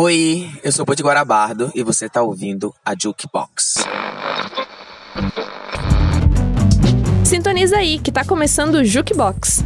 Oi, eu sou o Pode Guarabardo e você tá ouvindo a Jukebox. Sintoniza aí que tá começando o Jukebox.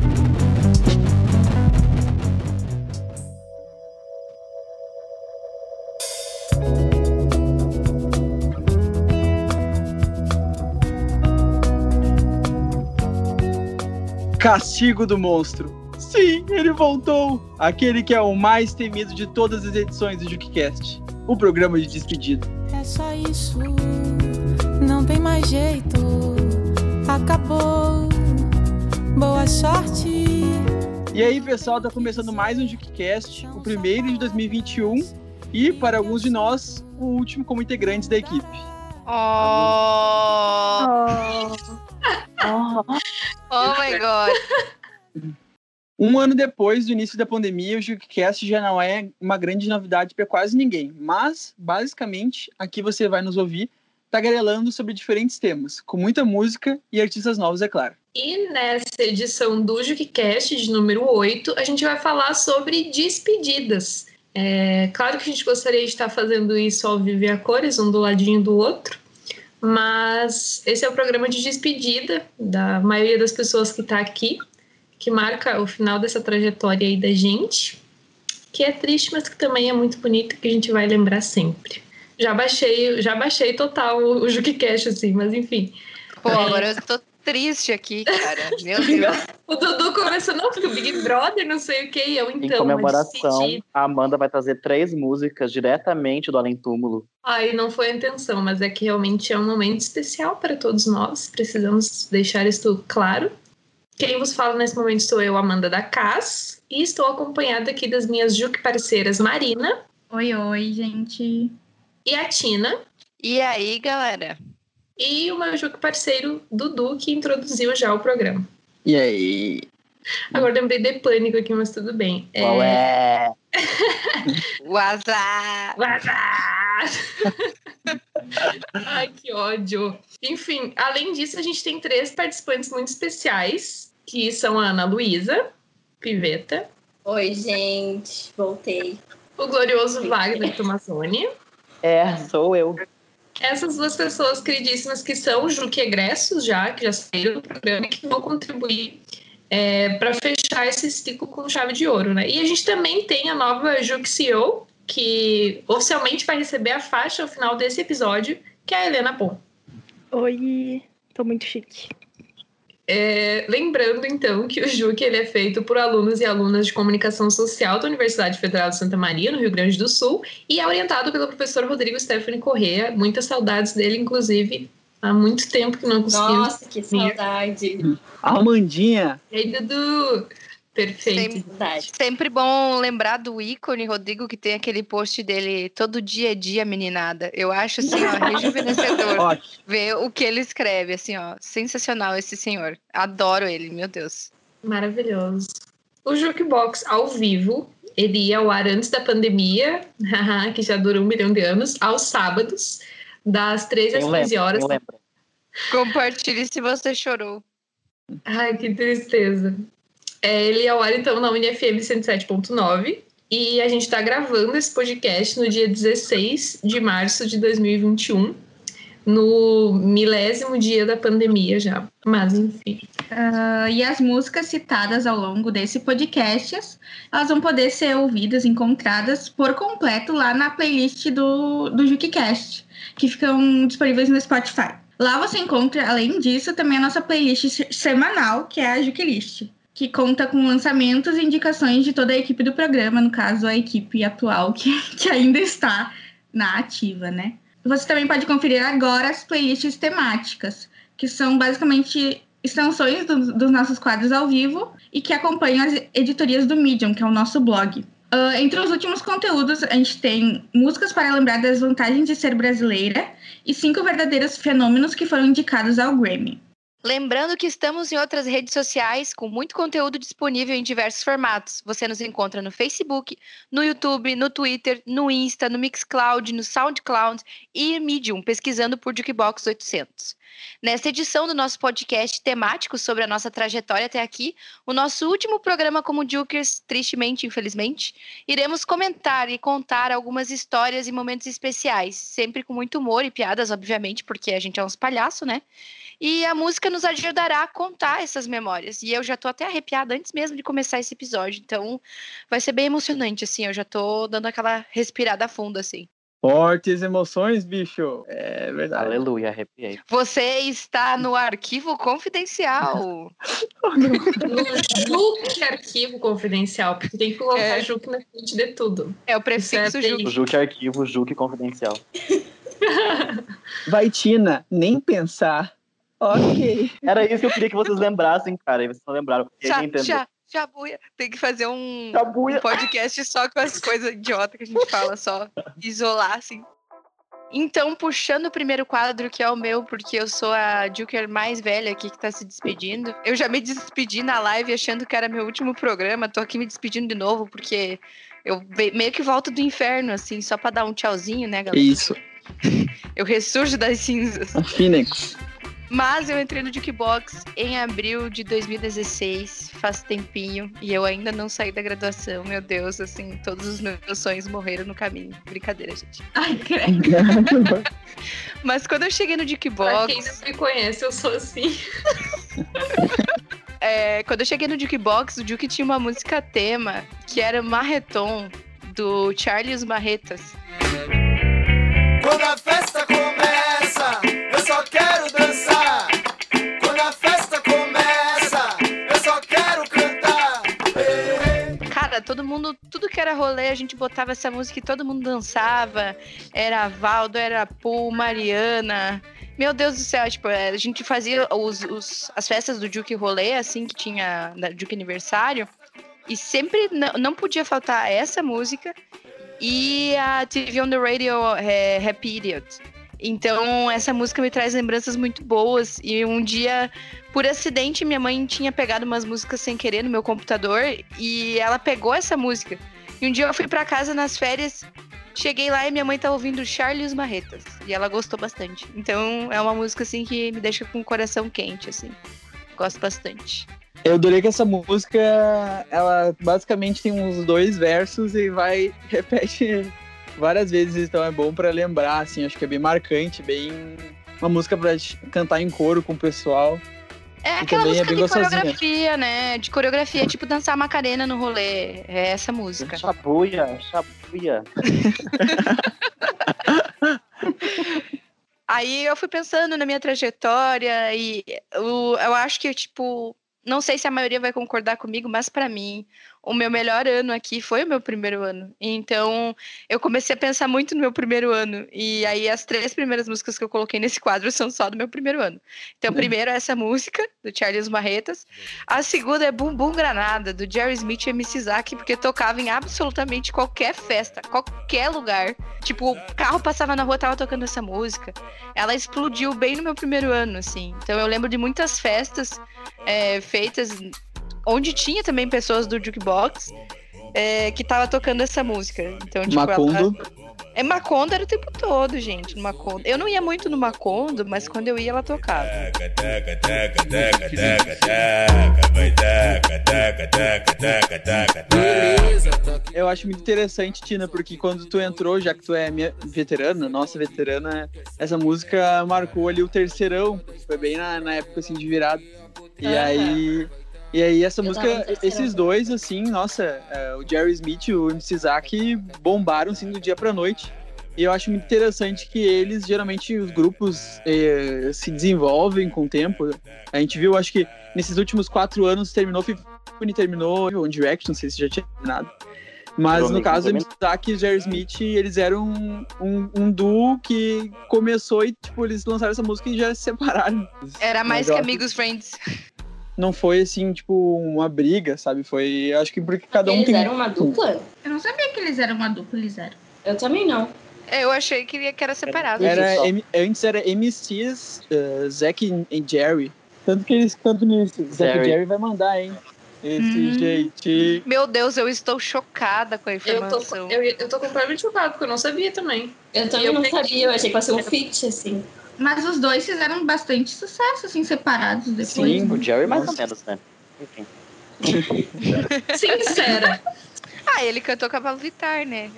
Castigo do Monstro. Sim, ele voltou! Aquele que é o mais temido de todas as edições do JukeCast. O programa de despedida. É só isso, não tem mais jeito. Acabou. Boa sorte. E aí, pessoal, tá começando mais um JukeCast, o primeiro de 2021 e, para alguns de nós, o último como integrantes da equipe. Oh! Oh, Oh my god. Um ano depois do início da pandemia, o JukeCast já não é uma grande novidade para quase ninguém, mas, basicamente, aqui você vai nos ouvir tagarelando sobre diferentes temas, com muita música e artistas novos, é claro. E nessa edição do JukeCast, de número 8, a gente vai falar sobre despedidas. É, claro que a gente gostaria de estar fazendo isso ao vivo e a cores, um do ladinho do outro, mas esse é o programa de despedida da maioria das pessoas que está aqui, que marca o final dessa trajetória aí da gente, que é triste, mas que também é muito bonito, que a gente vai lembrar sempre. Já baixei, já baixei total o, o JukeCast, assim, mas enfim. Pô, agora eu tô triste aqui, cara. Meu Deus. O Dudu começou, não, porque o Big Brother, não sei o que, e eu em então. comemoração, decidi. a Amanda vai trazer três músicas diretamente do Além Túmulo. Ai, não foi a intenção, mas é que realmente é um momento especial para todos nós. Precisamos deixar isto claro. Quem vos fala nesse momento sou eu, Amanda da Cas, e estou acompanhada aqui das minhas Juque parceiras Marina Oi, oi, gente. e a Tina, E aí, galera? e o meu Juque parceiro Dudu, que introduziu já o programa. E aí? Agora lembrei de pânico aqui, mas tudo bem. Qual é? O azar. Vazar! Ai, que ódio. Enfim, além disso, a gente tem três participantes muito especiais, que são a Ana Luísa, Piveta, Oi, gente, voltei. o glorioso Wagner Tomazzoni. É, sou eu. Essas duas pessoas queridíssimas que são Juque Egressos já, que já saíram do programa e que vão contribuir para fechar esse ciclo com chave de ouro, né? E a gente também tem a nova Juque CEO, que oficialmente vai receber a faixa ao final desse episódio, que é a Helena Pon. Oi, tô muito chique. É, lembrando, então, que o JUC ele é feito por alunos e alunas de comunicação social da Universidade Federal de Santa Maria, no Rio Grande do Sul, e é orientado pelo professor Rodrigo Stephanie Corrêa. Muitas saudades dele, inclusive. Há muito tempo que não conseguimos. Nossa, que saudade. Amandinha, E aí, Dudu? Perfeito. Sempre, Saudade. sempre bom lembrar do ícone Rodrigo que tem aquele post dele todo dia é dia, meninada. Eu acho assim, ó, rejuvenescedor ótimo. ver o que ele escreve, assim, ó, sensacional esse senhor. Adoro ele, meu Deus. Maravilhoso. O Jukebox ao vivo, ele ia ao ar antes da pandemia, que já dura um milhão de anos, aos sábados, das 13 às Eu 15 lembro, horas. eu lembro. Compartilhe se você chorou. Ai, que tristeza. É, ele ia ao ar, então, na UniFM 107.9. E a gente está gravando esse podcast no dia 16 de março de 2021, no milésimo dia da pandemia já. Mas, enfim. Ah, e as músicas citadas ao longo desse podcast, elas vão poder ser ouvidas, encontradas por completo lá na playlist do, do JukiCast, que ficam disponíveis no Spotify. Lá você encontra, além disso, também a nossa playlist se- semanal, que é a Jukilist, que conta com lançamentos e indicações de toda a equipe do programa, no caso, a equipe atual, que, que ainda está na ativa, né? Você também pode conferir agora as playlists temáticas, que são basicamente extensões do- dos nossos quadros ao vivo e que acompanham as editorias do Medium, que é o nosso blog. Ah, entre os últimos conteúdos, a gente tem músicas para lembrar das vantagens de ser brasileira e cinco verdadeiros fenômenos que foram indicados ao Grammy. Lembrando que estamos em outras redes sociais com muito conteúdo disponível em diversos formatos. Você nos encontra no Facebook, no YouTube, no Twitter, no Insta, no Mixcloud, no SoundCloud e Medium, pesquisando por Jukebox 800. Nesta edição do nosso podcast temático sobre a nossa trajetória até aqui, o nosso último programa como Jukers, tristemente, infelizmente, iremos comentar e contar algumas histórias e momentos especiais, sempre com muito humor e piadas, obviamente, porque a gente é uns palhaços, né? E a música nos ajudará a contar essas memórias. E eu já tô até arrepiada antes mesmo de começar esse episódio. Então, vai ser bem emocionante, assim. Eu já tô dando aquela respirada funda, assim. Fortes emoções, bicho. É verdade. Aleluia, arrepiei. Você está no arquivo confidencial. No Juque Arquivo Confidencial, porque tem que colocar É. Juque na frente de tudo. É o prefixo é Juque. Juque Arquivo, Juque Confidencial. Vai, Tina, nem pensar. Ok. Era isso que eu queria que vocês lembrassem, cara. E vocês não lembraram. E Já, aí entendeu. já, já, buia. Tem que fazer um, Jabuia. um podcast só com as coisas idiotas que a gente fala, só isolar, assim. Então, puxando o primeiro quadro, que é o meu, porque eu sou a Juker mais velha aqui que tá se despedindo. Eu já me despedi na live achando que era meu último programa. Tô aqui me despedindo de novo, porque eu meio que volto do inferno, assim, só pra dar um tchauzinho, né, galera? Isso. Eu ressurjo das cinzas. A Phoenix. Mas eu entrei no Jukebox em abril de 2016, faz tempinho, e eu ainda não saí da graduação. Meu Deus, assim, todos os meus sonhos morreram no caminho. Brincadeira, gente. Ai, credo. Mas quando eu cheguei no Pra quem Jukebox, não me conhece, eu sou assim. é, quando eu cheguei no Jukebox, o Juke tinha uma música tema que era Marreton, do Charlie e os Marretas. Quando a festa todo mundo, tudo que era rolê, a gente botava essa música e todo mundo dançava. Era Valdo, era Paul, Mariana. Meu Deus do céu, tipo, é, a gente fazia os, os- as festas do Duke Rolê, assim, que tinha da Duke Aniversário. E sempre não, podia faltar essa música e a TV on the Radio é, Happy Idiot. Então, essa música me traz lembranças muito boas. E um dia, por acidente, minha mãe tinha pegado umas músicas sem querer no meu computador e ela pegou essa música. E um dia eu fui pra casa nas férias, cheguei lá e minha mãe tá ouvindo Charlie os Marretas. E ela gostou bastante. Então, é uma música, assim, que me deixa com o coração quente, assim. Gosto bastante. Eu adorei que essa música, ela basicamente tem uns dois versos e vai, repete várias vezes, então é bom pra lembrar, assim, acho que é bem marcante, bem uma música pra gente cantar em coro com o pessoal. É E aquela também é música bem de gostosinha. coreografia, né? De coreografia, tipo dançar Macarena no rolê. É essa música. Chabuia, chabuia. Aí eu fui pensando na minha trajetória e eu, eu acho que, tipo, não sei se a maioria vai concordar comigo, mas pra mim, o meu melhor ano aqui foi o meu primeiro ano. Então, eu comecei a pensar muito no meu primeiro ano. E aí, as três primeiras músicas que eu coloquei nesse quadro são só do meu primeiro ano. Então, primeiro é essa música, do Charles Marretas. A segunda é Bum Bum Granada, do Jerry Smith e MC Zack, porque tocava em absolutamente qualquer festa, qualquer lugar. Tipo, o carro passava na rua, tava tocando essa música. Ela explodiu bem no meu primeiro ano, assim. Então, eu lembro de muitas festas é, feitas onde tinha também pessoas do jukebox é, que tava tocando essa música. Então, tipo, ela- Macondo. é Macondo era o tempo todo, gente. No Macondo. Eu não ia muito no Macondo, mas quando eu ia, ela tocava. Eu acho muito interessante, Tina, porque quando tu entrou, já que tu é minha veterana, nossa veterana, essa música marcou ali o terceirão. Foi bem na, na época assim de virada. E aí. E aí essa Eu música, esses dois, assim, nossa, é, o Jerry Smith e o MC Zack bombaram assim do dia pra noite. E eu acho muito interessante que eles, geralmente, os grupos eh, se desenvolvem com o tempo. A gente viu, acho que nesses últimos quatro anos terminou Fifth Harmony, terminou One Direction, não sei se já tinha terminado. Mas no caso, o Zack e o Jerry Smith, eles eram um, um, um duo que começou e, tipo, eles lançaram essa música e já se separaram. Era mais Mas que amigos friends. Não foi, assim, tipo, uma briga, sabe? Foi, acho que porque cada um Eles tem... eram uma dupla? Eu não sabia que eles eram uma dupla, eles eram. Eu também não. É, Eu achei que que era separado. Era. M- antes era MCs, uh, Zack e- e Jerry. Tanto que eles cantam nisso. Zé Jerry. Jerry vai mandar, hein? Esse Hum. jeitinho. Meu Deus, eu estou chocada com a Eu tô, informação. eu, eu tô completamente chocada, porque eu não sabia também. Eu também Eu não peguei- sabia, eu achei que fosse um feat, assim. Mas os dois fizeram bastante sucesso, assim, separados depois. Sim. O Jerry mais ou Nossa. menos, né? Enfim. Sincera. Ah, ele cantou com a Pablo Vittar, né?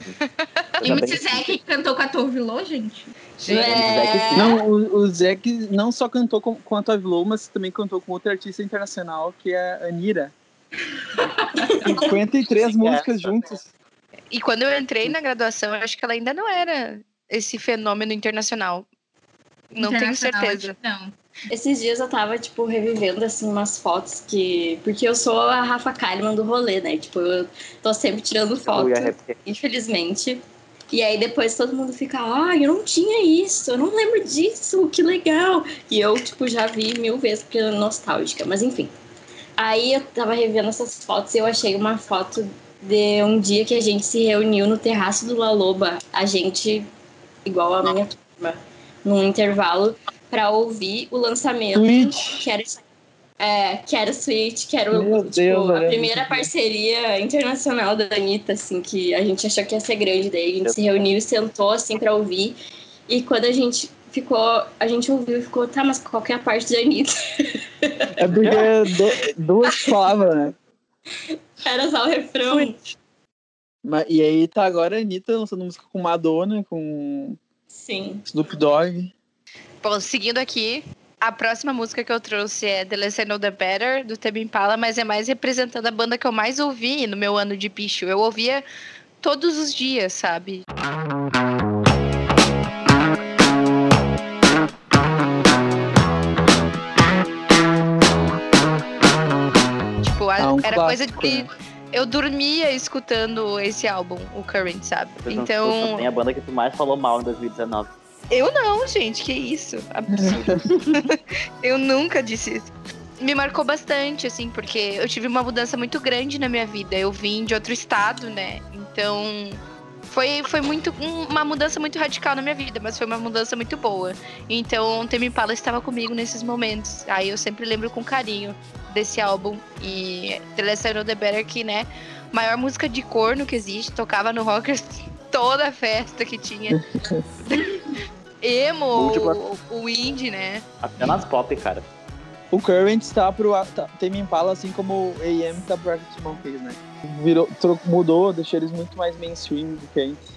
E o Zé que cantou com a Torvilô, gente. É... Não, o, o Zé que não só cantou com, com a Tove Lo, mas também cantou com outra artista internacional, que é a Anira. 53 Sim, músicas juntas. E quando eu entrei na graduação, eu acho que ela ainda não era esse fenômeno internacional. Não tenho certeza. Não. Esses dias eu tava, tipo, revivendo, assim, umas fotos que... Porque eu sou a Rafa Kalimann do rolê, né? Tipo, eu tô sempre tirando foto, Eu infelizmente. E aí depois todo mundo fica, ah, eu não tinha isso, eu não lembro disso, que legal. E eu, tipo, já vi mil vezes porque é nostálgica, mas enfim. Aí eu tava revendo essas fotos e eu achei uma foto de um dia que a gente se reuniu no terraço do La Loba, a gente, igual a minha turma, num intervalo, pra ouvir o lançamento Twitch. que era é, que era Switch, que era Meu tipo, Deus, a primeira parceria internacional da Anitta, assim, que a gente achou que ia ser grande. Daí a gente se reuniu e sentou, assim, pra ouvir. E quando a gente ficou, a gente ouviu e ficou, tá, mas qual que é a parte da Anitta? É porque do- duas palavras, né? Era só o refrão. Mas, e aí tá agora a Anitta lançando música com Madonna, com Sim. Snoop Dogg. Bom, seguindo aqui, a próxima música que eu trouxe é The Less I Know The Better, do Tame Impala, mas é mais representando a banda que eu mais ouvi no meu ano de picho. Eu ouvia todos os dias, sabe? Tipo, Ah, um era coisa de clássico, né? Eu dormia escutando esse álbum, o Current, sabe? Então, Tem a banda que tu mais falou mal em 2019. eu não, gente, que isso? Absurdo. eu nunca disse isso. Me marcou bastante, assim, porque eu tive uma mudança muito grande na minha vida. Eu vim de outro estado, né? Então, foi, foi muito um- uma mudança muito radical na minha vida, mas foi uma mudança muito boa. Então, o Tame Impala estava comigo nesses momentos. Aí eu sempre lembro com carinho desse álbum. E The Less I Know The Better, que, né? Maior música de corno que existe. Tocava no Rockers toda festa que tinha. Emo, o, o indie, né? Apenas pop, cara. O Current tá pro tá, Tame Impala, assim como o AM tá pro Arctic Monkeys, né? Virou, mudou, deixou eles muito mais mainstream do que antes.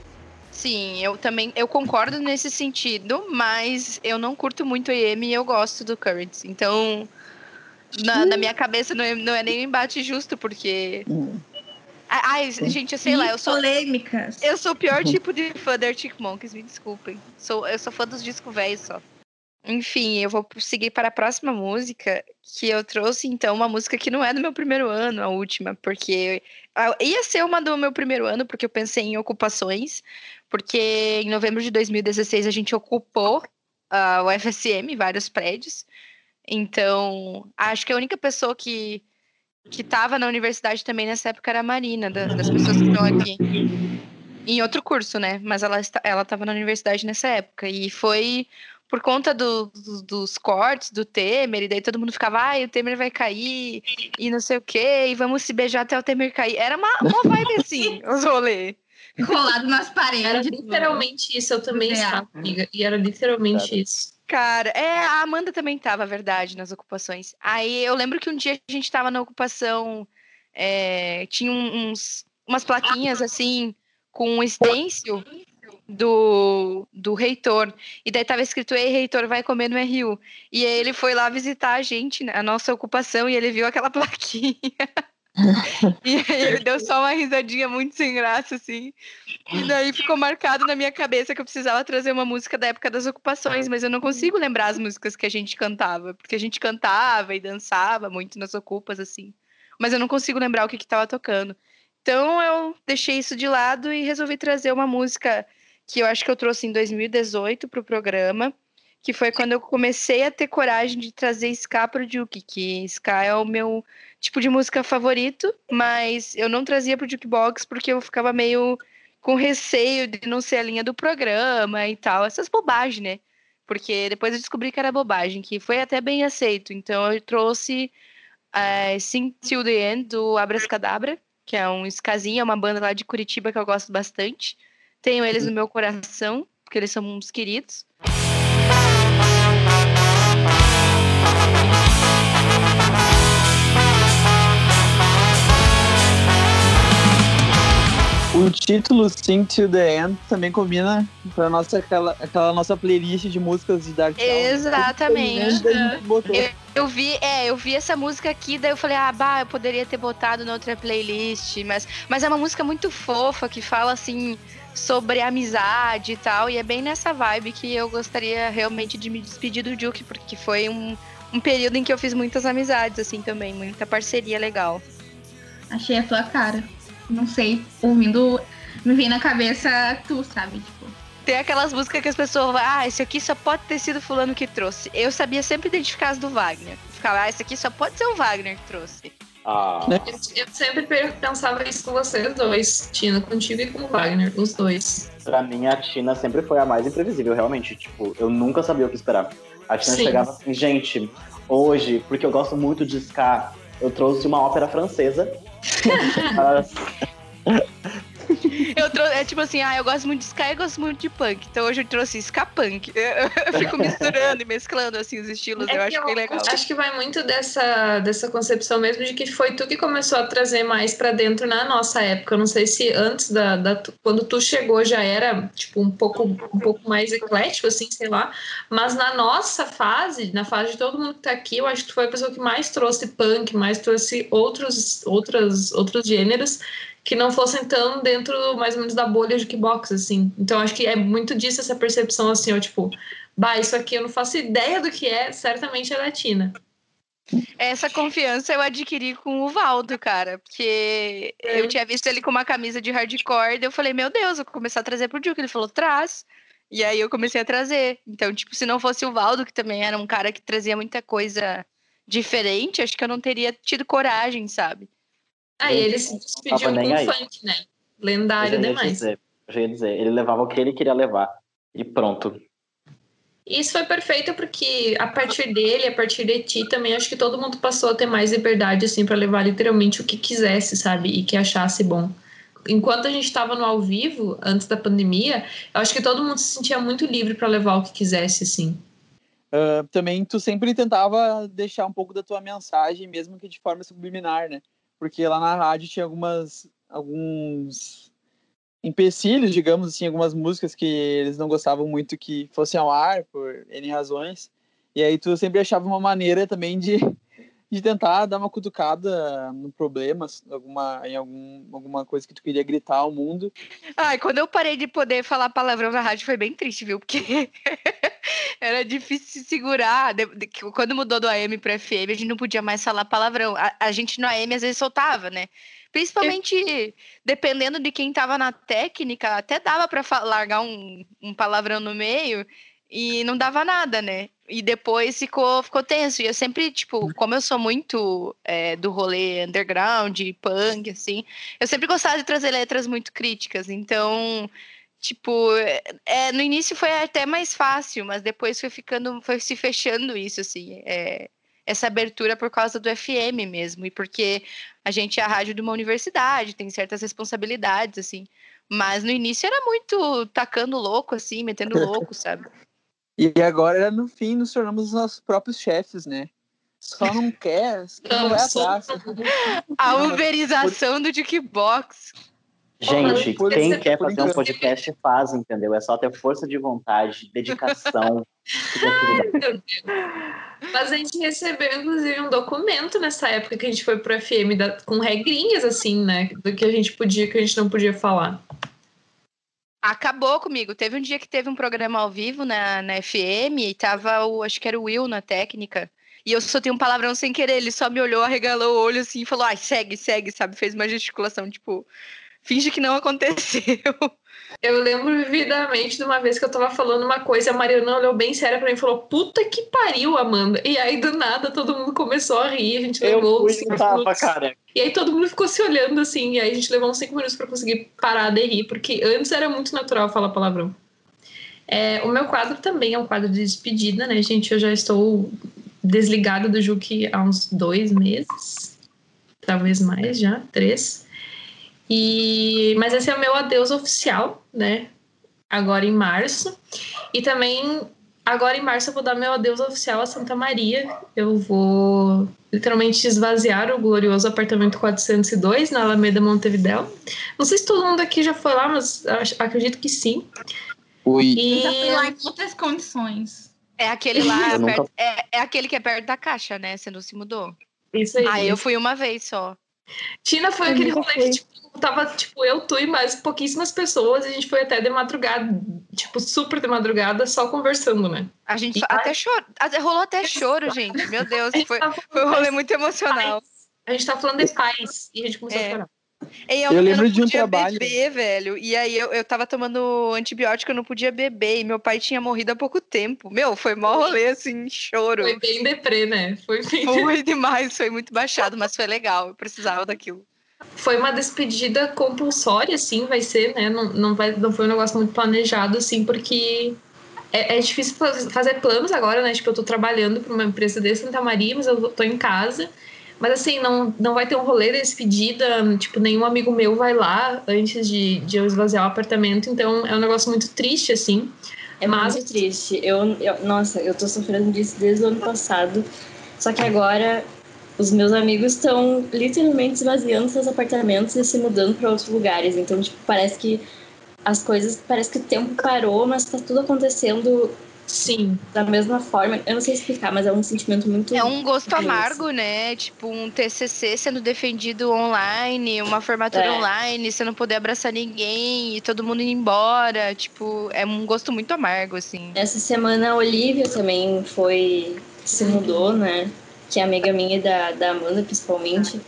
Sim, eu também eu concordo nesse sentido, mas eu não curto muito EM e eu gosto do Currents. Então, na, na minha cabeça não é, não é nem um embate justo, porque. Hum. Ai, ai, gente, eu sei lá, eu sou. Polêmicas. Eu sou o pior tipo de fã da Arctic Monkeys, me desculpem. Sou, eu sou fã dos discos velhos só. Enfim, eu vou seguir para a próxima música, que eu trouxe, então, uma música que não é do meu primeiro ano, a última, porque ia ser uma do meu primeiro ano, porque eu pensei em ocupações, porque em novembro de 2016 a gente ocupou ah, o FSM, vários prédios. Então, acho que a única pessoa que que estava na universidade também nessa época era a Marina, da- das pessoas que estão aqui em outro curso, né? Mas ela ela estava na universidade nessa época e foi por conta do- do- dos cortes do Temer e daí todo mundo ficava, ai, o Temer vai cair e não sei o quê e vamos se beijar até o Temer cair. Era uma, uma vibe assim, os rolês. Colado nas paredes. Era literalmente isso, eu também É. estava, amiga. E era literalmente Cara. isso. Cara, é, a Amanda também tava, verdade, nas ocupações. Aí eu lembro que um dia a gente tava na ocupação, é, tinha uns, umas plaquinhas assim, com um stencil do, do reitor. E daí tava escrito, ei, reitor, vai comer no RU. E aí ele foi lá visitar a gente, né, a nossa ocupação, e ele viu aquela plaquinha. e aí ele deu só uma risadinha muito sem graça, assim. E daí ficou marcado na minha cabeça que eu precisava trazer uma música da época das ocupações, mas eu não consigo lembrar as músicas que a gente cantava, porque a gente cantava e dançava muito nas ocupas, assim. Mas eu não consigo lembrar o que estava tocando. Então eu deixei isso de lado e resolvi trazer uma música que eu acho que eu trouxe em 2018 para o programa, que foi quando eu comecei a ter coragem de trazer ska pro Juke, que ska é o meu tipo de música favorito, mas eu não trazia pro Jukebox porque eu ficava meio com receio de não ser a linha do programa e tal, essas bobagens, né? Porque depois eu descobri que era bobagem, que foi até bem aceito. Então eu trouxe é, Sing Till the End, do Abracadabra, que é um skazinho, é uma banda lá de Curitiba que eu gosto bastante. Tenho eles no meu coração, porque eles são uns queridos. O título Sing to the End também combina com nossa, aquela, aquela nossa playlist de músicas de Dark. Exatamente. Eu, eu vi, é, eu vi essa música aqui, daí eu falei, ah, bah, eu poderia ter botado na outra playlist, mas, mas é uma música muito fofa que fala assim sobre amizade e tal, e é bem nessa vibe que eu gostaria realmente de me despedir do Duke, porque foi um, um período em que eu fiz muitas amizades, assim, também, muita parceria legal. Achei a tua cara. Não sei, ouvindo, me vem na cabeça tu, sabe? Tipo, Tem aquelas músicas que as pessoas vão, ah, esse aqui só pode ter sido fulano que trouxe. Eu sabia sempre identificar as do Wagner. Ficava, ah, esse aqui só pode ser o Wagner que trouxe. Ah, Eu, eu sempre pensava isso com vocês dois, Tina, contigo e com o Wagner, os dois. pra mim, a Tina sempre foi a mais imprevisível, realmente. Tipo, eu nunca sabia o que esperar. A Tina Sim. chegava assim, gente, hoje, porque eu gosto muito de ska, eu trouxe uma ópera francesa. Eu trouxe, é tipo assim, ah, eu gosto muito de Sky e gosto muito de punk. Então hoje eu trouxe Ska Punk. Eu, eu fico misturando e mesclando assim os estilos, eu É acho que bem legal. Acho que vai muito dessa, dessa concepção mesmo de que foi tu que começou a trazer mais pra dentro na nossa época. Eu não sei se antes da, da quando tu chegou já era tipo um pouco um pouco mais eclético assim, sei lá. Mas na nossa fase, na fase de todo mundo que tá aqui, eu acho que tu foi a pessoa que mais trouxe punk, mais trouxe outros outros outros gêneros que não fossem tão dentro mais ou menos da bolha jukebox, assim. Então acho que é muito disso essa percepção, assim, ó, tipo, bah, isso aqui eu não faço ideia do que é, certamente é latina. Essa confiança eu adquiri com o Valdo, cara. Porque É. eu tinha visto ele com uma camisa de hardcore, daí eu falei, meu Deus, eu vou começar a trazer pro Duke. Ele falou, traz. E aí eu comecei a trazer. Então, tipo, se não fosse o Valdo, que também era um cara que trazia muita coisa diferente, acho que eu não teria tido coragem, sabe? Aí ele se despediu com aí. funk, né? eu Lendário demais. dizer, eu já ia dizer, ele levava o que ele queria levar. E pronto. Isso foi perfeito porque a partir dele, a partir de ti também, acho que todo mundo passou a ter mais liberdade, assim, para levar literalmente o que quisesse, sabe? E que achasse bom. Enquanto a gente estava no ao vivo, antes da pandemia, eu acho que todo mundo se sentia muito livre para levar o que quisesse, assim. Ah, também tu sempre tentava deixar um pouco da tua mensagem, mesmo que de forma subliminar, né? Porque lá na rádio tinha algumas alguns empecilhos, digamos assim, algumas músicas que eles não gostavam muito que fossem ao ar por N razões. E aí tu sempre achava uma maneira também de, de tentar dar uma cutucada no problema, alguma, em algum, alguma coisa que tu queria gritar ao mundo. Ai, quando eu parei de poder falar palavrão na rádio foi bem triste, viu? Porque era difícil se segurar. Quando mudou do AM pro FM, a gente não podia mais falar palavrão. A, a gente no AM às vezes soltava, né? Principalmente dependendo de quem tava na técnica, até dava pra fa- largar um, um palavrão no meio e não dava nada, né? E depois ficou, ficou tenso. E eu sempre, tipo, como eu sou muito é, do rolê underground, punk, assim, eu sempre gostava de trazer letras muito críticas. Então, tipo, é, é, no início foi até mais fácil, mas depois foi ficando, foi se fechando isso, assim, é, essa abertura por causa do FM mesmo, e porque a gente é a rádio de uma universidade, tem certas responsabilidades, assim. Mas no início era muito tacando louco, assim, metendo louco, sabe? E agora, no fim, nos tornamos os nossos próprios chefes, né? Só não quer, só não Não, vai só- atrás. A uberização do Jukebox. Gente, por- quem por quer fazer um podcast faz, entendeu? É só ter força de vontade, dedicação, criatividade. Meu Deus. Mas a gente recebeu, inclusive, um documento nessa época que a gente foi pro FM da- com regrinhas, assim, né? Do que a gente podia e que a gente não podia falar. Acabou comigo. Teve um dia que teve um programa ao vivo na, na FM e tava o, acho que era o Will na técnica. E eu soltei um palavrão sem querer. Ele só me olhou, arregalou o olho assim e falou: ai, segue, segue, sabe? Fez uma gesticulação, tipo, finge que não aconteceu. Eu lembro vividamente de uma vez que eu tava falando uma coisa, a Mariana olhou bem séria pra mim e falou: Puta que pariu, Amanda. E aí, do nada, todo mundo começou a rir, a gente Eu levou fui uns e cinco tava, cara. E aí todo mundo ficou se olhando assim, e aí a gente levou uns cinco minutos pra conseguir parar de rir, porque antes era muito natural falar palavrão. É, o meu quadro também é um quadro de despedida, né, gente? Eu já estou desligada do Juque há uns dois meses, talvez mais já, três. E, mas esse é o meu adeus oficial, né? Agora em março. E também, agora em março, eu vou dar meu adeus oficial a Santa Maria. Eu vou literalmente esvaziar o glorioso apartamento 402 na Alameda Montevidéu. Não sei se todo mundo aqui já foi lá, mas acho- acredito que sim. Ui. E Já fui lá em outras condições. É aquele lá, nunca- perto- é, é aquele que é perto da caixa, né? Você não se mudou. isso aí. Ah, eu fui uma vez só. Tina foi Eu aquele nunca rolê que, tipo, tava, tipo, eu, tu e mais pouquíssimas pessoas, e a gente foi até de madrugada, tipo, super de madrugada, só conversando, né? A gente E- até chorou. Até rolou até choro, gente. Meu Deus, foi, foi um rolê muito emocional. paz. A gente tava falando de paz, e a gente começou É. a chorar. E Eu lembro não de um podia trabalho- beber, velho. E aí eu, eu tava tomando antibiótico, eu não podia beber. E meu pai tinha morrido há pouco tempo. Meu, foi mó rolê, assim, choro. Foi bem deprê, né? Foi bem Foi demais, foi muito baixado, mas foi legal. Eu precisava daquilo. Foi uma despedida compulsória, assim, vai ser, né? Não, não, vai, não foi um negócio muito planejado, assim, porque é, é difícil fa- fazer planos agora, né? Tipo, eu tô trabalhando para uma empresa de Santa Maria, mas eu tô em casa. Mas assim, não, não vai ter um rolê de despedida, tipo, nenhum amigo meu vai lá antes de, de eu esvaziar o apartamento, então é um negócio muito triste, assim. É Mas- muito triste. Eu, eu- nossa, eu tô sofrendo disso desde o ano passado. Só que agora os meus amigos estão literalmente esvaziando seus apartamentos e se mudando para outros lugares. Então, tipo, parece que as coisas, parece que o tempo parou, mas tá tudo acontecendo Sim. da mesma forma. Eu não sei explicar, mas é um sentimento muito. É um gosto amargo, né? Tipo, um TCC sendo defendido online, uma formatura É. online, você não poder abraçar ninguém e todo mundo indo embora. Tipo, é um gosto muito amargo, assim. Essa semana a Olivia também foi. se mudou, né? Que é amiga minha e da, da Amanda, principalmente.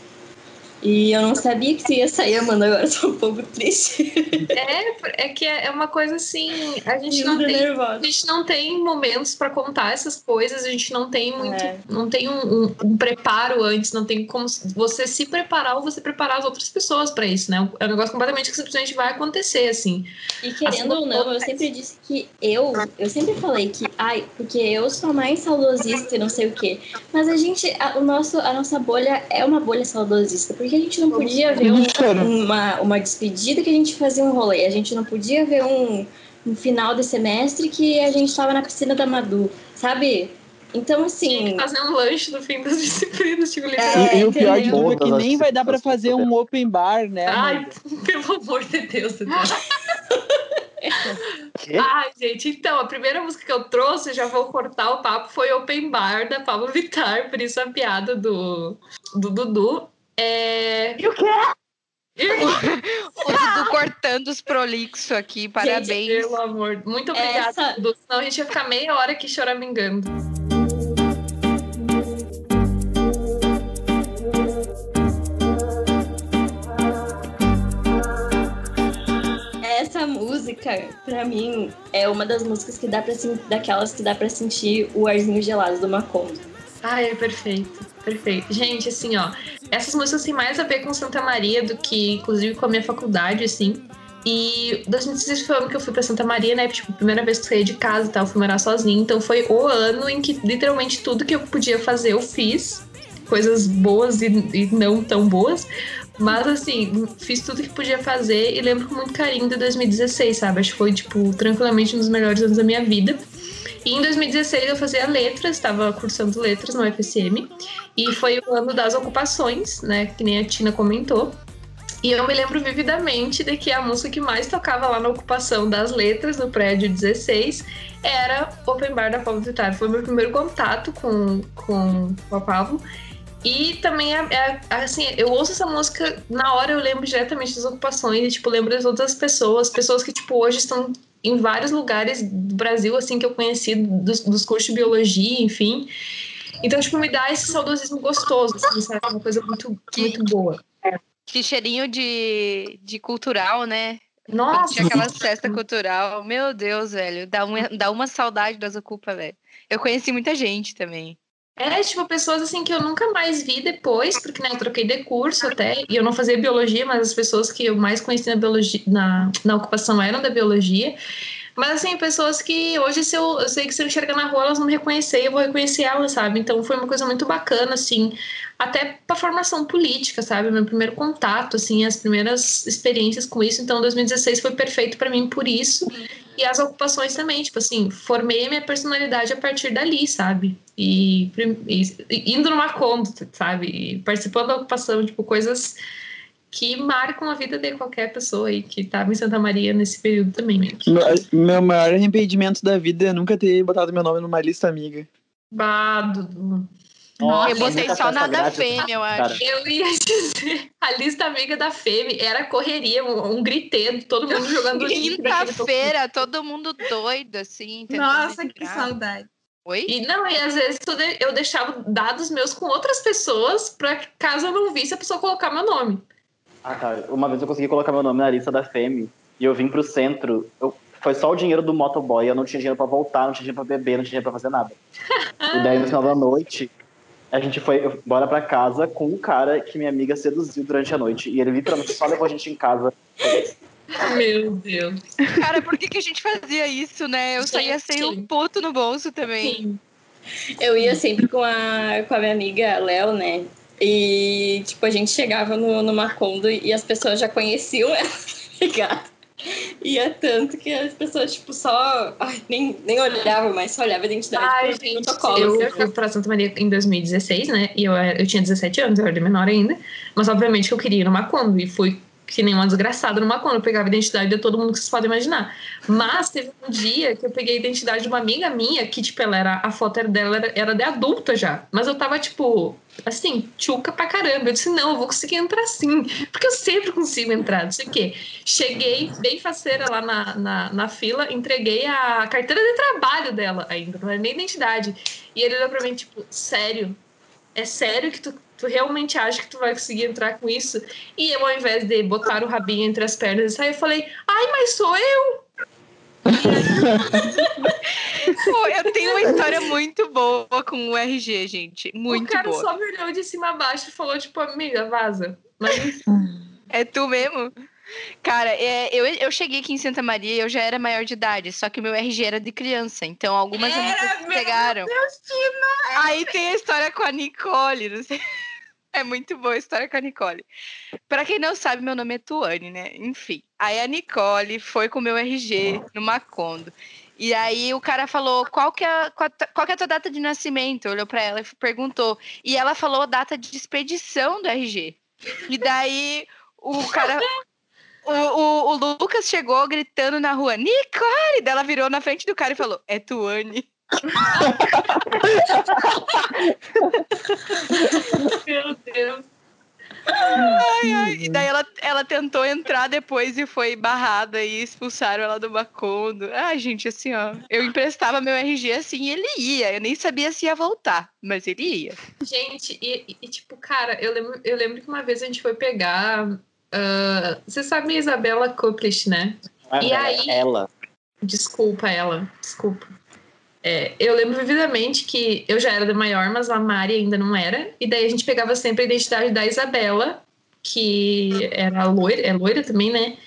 E eu não sabia que ia sair, Amanda. Agora eu tô um pouco triste. É, é que é é uma coisa assim, a gente não tem nervosa. A gente não tem momentos para contar essas coisas, a gente não tem muito, É. não tem um, um- um preparo antes, não tem como você se preparar ou você preparar as outras pessoas para isso, né? É um negócio completamente que simplesmente vai acontecer, assim. E querendo Assim, ou não, eu sempre disse que eu, eu sempre falei que, ai, porque eu sou mais saudosista e não sei o quê. Mas a gente, a, o nosso, a nossa bolha é uma bolha saudosista, porque a gente não podia ver um- uma, uma despedida que a gente fazia um rolê, a gente não podia ver um, um final de semestre que a gente tava na piscina da Madu, sabe? Então, assim, Fazer um lanche no fim das disciplinas, tipo, E, literalmente. e o pior de tudo é que nem vai dar pra situações fazer um open bar, né? Ai, pelo amor de Deus, Deus. Quê? Ai, gente, então, a primeira música que eu trouxe, já vou cortar o papo, foi Open Bar, da Pablo Vittar, por isso a piada do, do Dudu. É... E o quê? O Dudu cortando os prolixos aqui, parabéns. Pelo amor, muito obrigada, Essa- Dudu. Senão a gente ia ficar meia hora aqui choramingando. essa música, pra mim, é uma das músicas que dá pra sen- daquelas que dá pra sentir o arzinho gelado do Macondo. Ai, é perfeito, perfeito. Gente, assim, ó, essas músicas têm mais a ver com Santa Maria do que, inclusive, com a minha faculdade, assim. E 2016 foi o ano que eu fui pra Santa Maria, né? Tipo, primeira vez que eu saí de casa e tal, fui morar sozinha. Então foi o ano em que literalmente tudo que eu podia fazer eu fiz. Coisas boas e, e não tão boas. Mas assim, fiz tudo que podia fazer e lembro com muito carinho de 2016, sabe? Acho que foi, tipo, tranquilamente um dos melhores anos da minha vida. E em 2016 eu fazia letras, estava cursando letras no UFSM. E foi o ano das ocupações, né? Que nem a Tina comentou. E eu me lembro vividamente de que a música que mais tocava lá na ocupação das letras no prédio 16 era Open Bar da Pablo Vittar. Foi meu primeiro contato com, com a Pablo. E também, é, é, assim, eu ouço essa música, na hora eu lembro diretamente das ocupações, e, tipo, lembro das outras pessoas, pessoas que, tipo, hoje estão em vários lugares do Brasil, assim, que eu conheci dos, dos cursos de biologia, enfim. Então, tipo, me dá esse saudosismo gostoso, assim, sabe? Uma coisa muito, Que- muito boa. Que cheirinho de, de cultural, né? Nossa! tinha aquela festa cultural. Meu Deus, velho. Dá uma, dá uma saudade das Ocupa, velho. Eu conheci muita gente também. É, tipo, pessoas assim que eu nunca mais vi depois, porque né, eu troquei de curso até, e eu não fazia biologia, mas as pessoas que eu mais conheci na biologia, na, na ocupação eram da biologia. Mas assim, pessoas que hoje, se eu, eu sei que se eu enxergar na rua, elas vão me reconhecer eu vou reconhecer elas, sabe? Então foi uma coisa muito bacana, assim, até pra formação política, sabe? Meu primeiro contato, assim, as primeiras experiências com isso. Então 2016 foi perfeito para mim por isso. E as ocupações também, tipo assim, formei a minha personalidade a partir dali, sabe? E, e- indo numa Macondo, sabe? E participando da ocupação, tipo, coisas que marcam a vida de qualquer pessoa aí que tava em Santa Maria nesse período também. né? Meu, meu maior arrependimento da vida é nunca ter botado meu nome numa lista amiga. Bah, Dudu. Nossa, eu botei só na da fêmea, eu cara. acho. Eu ia dizer, a lista amiga da Femi era correria, um, um griteiro, todo mundo jogando Quinta-feira, todo mundo doido, assim. Nossa, que saudade. Oi? E não, e às vezes eu de- eu deixava dados meus com outras pessoas pra que, caso eu não visse a pessoa colocar meu nome. Ah, tá. Uma vez eu consegui colocar meu nome na lista da FEME e eu vim pro centro. Eu, foi só o dinheiro do motoboy. Eu não tinha dinheiro pra voltar, não tinha dinheiro pra beber, não tinha dinheiro pra fazer nada. E daí no final da noite, a gente foi embora pra casa com um cara que minha amiga seduziu durante a noite. E ele literalmente só levou a gente em casa. Meu Deus. Cara, por que, que a gente fazia isso, né? Eu saía sem um puto no bolso também. Sim. Eu ia sempre com a, com a minha amiga Léo, né? E, tipo, a gente chegava no, no Macondo e as pessoas já conheciam ela, tá ligado? E é tanto que as pessoas, tipo, só. Ai, nem, nem olhavam, mas só olhavam a identidade Ai, gente, protocolo. eu fui pra Santa Maria em 2016, né? E eu, eu tinha 17 anos, eu era menor ainda. Mas obviamente que eu queria ir no Macondo. E fui que nem uma desgraçada no Macondo. Eu pegava a identidade de todo mundo que vocês podem imaginar. Mas teve um dia que eu peguei a identidade de uma amiga minha, que, tipo, ela era, a foto era dela era, era de adulta já. Mas eu tava, tipo, assim, tchuca pra caramba. Eu disse, não, eu vou conseguir entrar sim. Porque eu sempre consigo entrar, não sei o quê. Cheguei bem faceira lá na, na, na fila, entreguei a carteira de trabalho dela ainda, não era nem identidade. E ele olhou pra mim, tipo, sério? É sério que tu, tu realmente acha que tu vai conseguir entrar com isso? E eu, ao invés de botar o rabinho entre as pernas e sair, eu falei, ai, mas sou eu! Eu tenho uma história muito boa com o RG, gente. Muito o cara boa. só me olhou de cima a baixo e falou, tipo, amiga, vaza. Mas É tu mesmo? Cara, é, eu, eu cheguei aqui em Santa Maria e eu já era maior de idade, só que o meu RG era de criança, então algumas amigas pegaram. Aí tem a história com a Nicole, não sei. É muito boa a história com a Nicole. Pra quem não sabe, meu nome é Tuane, né? Enfim. Aí a Nicole foi com o meu RG no Macondo. E aí o cara falou, qual que, é, qual, que é a tua data de nascimento? Olhou pra ela e perguntou. E ela falou a data de expedição do RG. E daí o cara... O, o, o Lucas chegou gritando na rua, Nicole! Daí ela virou na frente do cara e falou, é Tuane. Meu Deus. Ai, ai. E daí ela, ela tentou entrar depois e foi barrada e expulsaram ela do Macondo. Ai, gente, assim, ó. Eu emprestava meu RG assim e ele ia. Eu nem sabia se ia voltar, mas ele ia. Gente, e, e- e, tipo, cara, eu lembro, eu lembro que uma vez a gente foi pegar. ah, você sabe a Isabela Koplish, né? E aí- Ela. Desculpa ela, desculpa. É, eu lembro vividamente que eu já era da maior, mas a Mari ainda não era. E daí a gente pegava sempre a identidade da Isabela, que era loira, é loira também, né?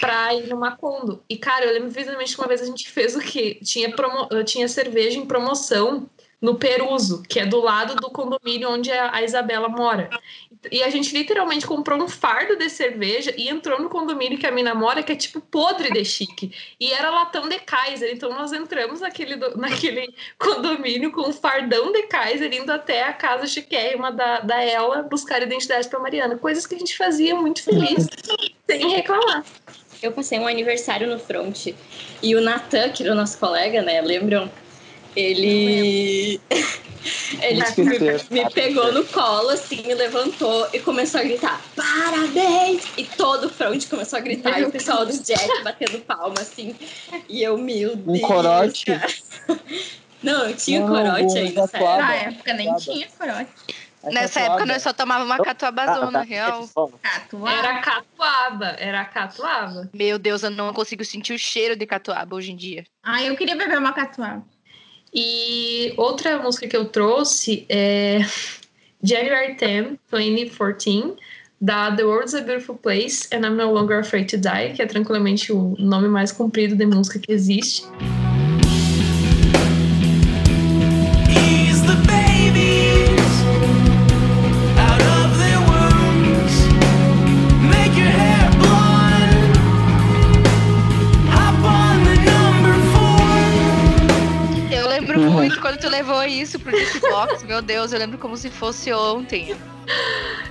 Pra ir no Macondo. E, cara, eu lembro vividamente que uma vez a gente fez o quê? Tinha, promo... tinha cerveja em promoção no Peruso, que é do lado do condomínio onde a Isabela mora. E a gente literalmente comprou um fardo de cerveja e entrou no condomínio que a mina mora, que é tipo podre de chique. E era latão de Kaiser. Então nós entramos naquele, naquele condomínio com um fardão de Kaiser, indo até a casa chiquérrima da, da ela buscar identidade para Mariana. Coisas que a gente fazia muito feliz, sem reclamar. Eu passei um aniversário no front e o Natan, que era o nosso colega, né? Lembram? Ele. Ele tipo, me, me pegou no colo, assim, me levantou e começou a gritar: Parabéns! E todo o front começou a gritar, e o pessoal do Jack batendo palma, assim. E eu, meu Deus. corote? cara. Não, não tinha Não, corote ainda. Na época nem tinha corote. É Nessa época nós só tomávamos uma catuabazona, real. Catuaba. Era catuaba, era catuaba. Meu Deus, eu não consigo sentir o cheiro de catuaba hoje em dia. Ah, eu queria beber uma catuaba. E outra música que eu trouxe é January 10, 2014, da The World's a Beautiful Place and I'm No Longer Afraid to Die, que é tranquilamente o nome mais comprido de música que existe. Isso pro Jukebox. Meu Deus, eu lembro como se fosse ontem.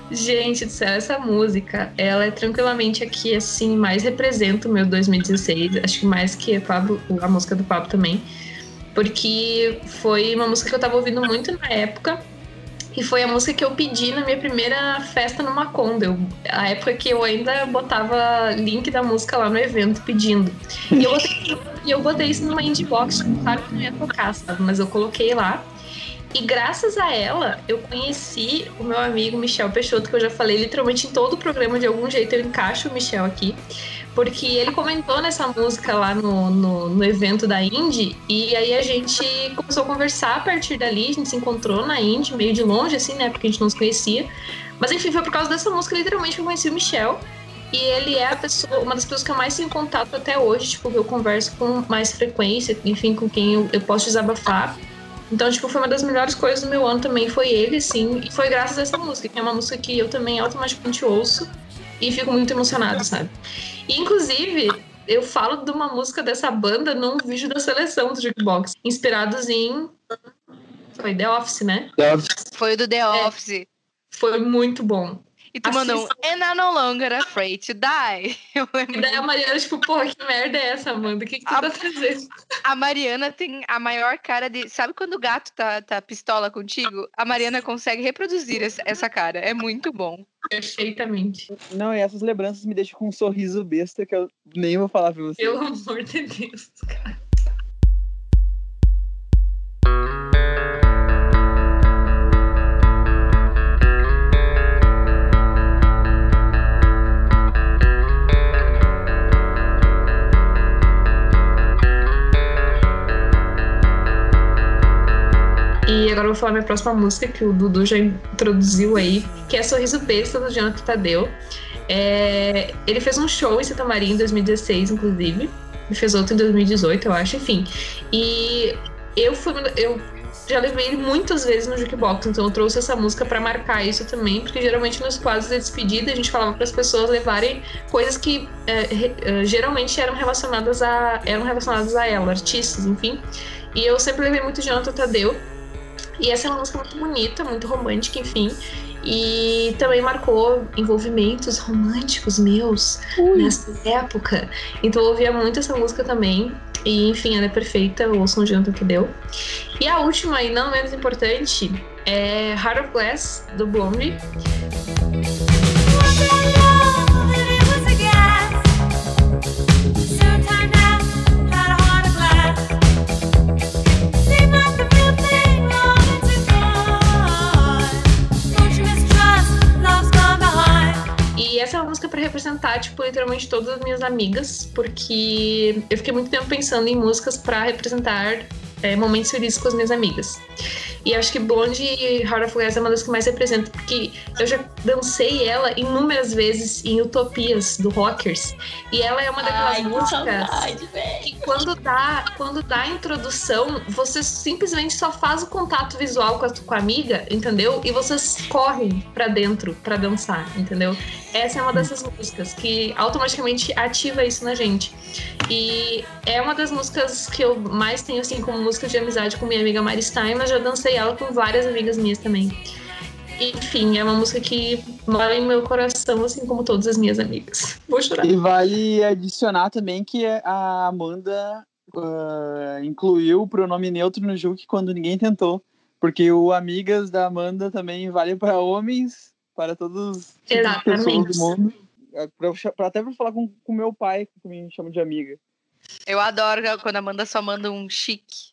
Gente do céu, essa música, ela é tranquilamente aqui, assim, mais representa o meu 2016. Acho que mais que a, Pablo, a música do Pablo também. Porque foi uma música que eu tava ouvindo muito na época. E foi a música que eu pedi na minha primeira festa no Macondo. Eu, a época que eu ainda botava link da música lá no evento pedindo. E eu botei, e eu botei isso numa indie box, claro que não ia tocar, sabe? Mas eu coloquei lá. E graças a ela, eu conheci o meu amigo Michel Peixoto, que eu já falei literalmente em todo o programa, de algum jeito eu encaixo o Michel aqui. Porque ele comentou nessa música lá no, no, no evento da Indie, e aí a gente começou a conversar a partir dali, a gente se encontrou na Indie, meio de longe, assim, né? Porque a gente não se conhecia. Mas enfim, foi por causa dessa música, literalmente, que eu conheci o Michel. E ele é a pessoa, uma das pessoas que eu mais tenho contato até hoje, tipo, que eu converso com mais frequência, enfim, com quem eu, eu posso desabafar. Então, tipo, foi uma das melhores coisas do meu ano também, foi ele, assim, e foi graças a essa música, que é uma música que eu também automaticamente ouço e fico muito emocionada, sabe? E, inclusive, eu falo de uma música dessa banda num vídeo da seleção do Jukebox, inspirados em. Foi The Office, né? Foi o do The Office. Foi muito bom. E tu mandou um. And I'm no longer afraid to die. Eu E daí a Mariana, tipo, porra, que merda é essa, Amanda? O que, que tu Ah, tá fazendo? A Mariana tem a maior cara de. Sabe quando o gato tá, tá pistola contigo? A Mariana consegue reproduzir essa- essa cara. É muito bom. Perfeitamente. Não, e essas lembranças me deixam com um sorriso besta que eu nem vou falar pra você. Pelo amor de Deus, cara. E agora eu vou falar minha próxima música, que o Dudu já introduziu aí, que é Sorriso Besta, do Jonathan Tadeu. É, ele fez um show em Santa Maria em 2016, inclusive. Ele fez outro em 2018, eu acho, enfim. E eu fui. Eu já levei ele muitas vezes no jukebox, então eu trouxe essa música pra marcar isso também, porque geralmente nos quadros de despedida a gente falava para as pessoas levarem coisas que é, é, geralmente eram relacionadas a eram relacionadas a ela, artistas, enfim. E eu sempre levei muito Jonathan Tadeu. E essa é uma música muito bonita, muito romântica, enfim. E também marcou envolvimentos românticos meus nessa época. Então eu ouvia muito essa música também. E enfim, ela é perfeita, ouçam o Jonathan Tadeu. E a última, e não menos importante, é Heart of Glass, do Blondie. Essa é uma música pra representar, tipo, literalmente todas as minhas amigas, porque eu fiquei muito tempo pensando em músicas pra representar é, momentos felizes com as minhas amigas. E acho que Blonde e Heart of Glass é uma das que mais representa, porque eu já dancei ela inúmeras vezes em Utopias, do Rockers. E ela é uma daquelas Ai, músicas saudade, que quando dá, quando dá a introdução, você simplesmente só faz o contato visual com a, com a amiga, entendeu? E vocês correm pra dentro pra dançar, entendeu? Essa é uma dessas músicas que automaticamente ativa isso na gente. E é uma das músicas que eu mais tenho assim como música de amizade com minha amiga Mari Stein, mas já dancei ela com várias amigas minhas também. Enfim, é uma música que mora em meu coração, assim como todas as minhas amigas. Vou chorar. E vale adicionar também que a Amanda ah, incluiu o pronome neutro no Juque quando ninguém tentou. Porque o Amigas da Amanda também vale para homens, para todos de pessoas do mundo. É, pra- pra- até para falar com o meu pai, que me chama de amiga. Eu adoro quando a Amanda só manda um chique.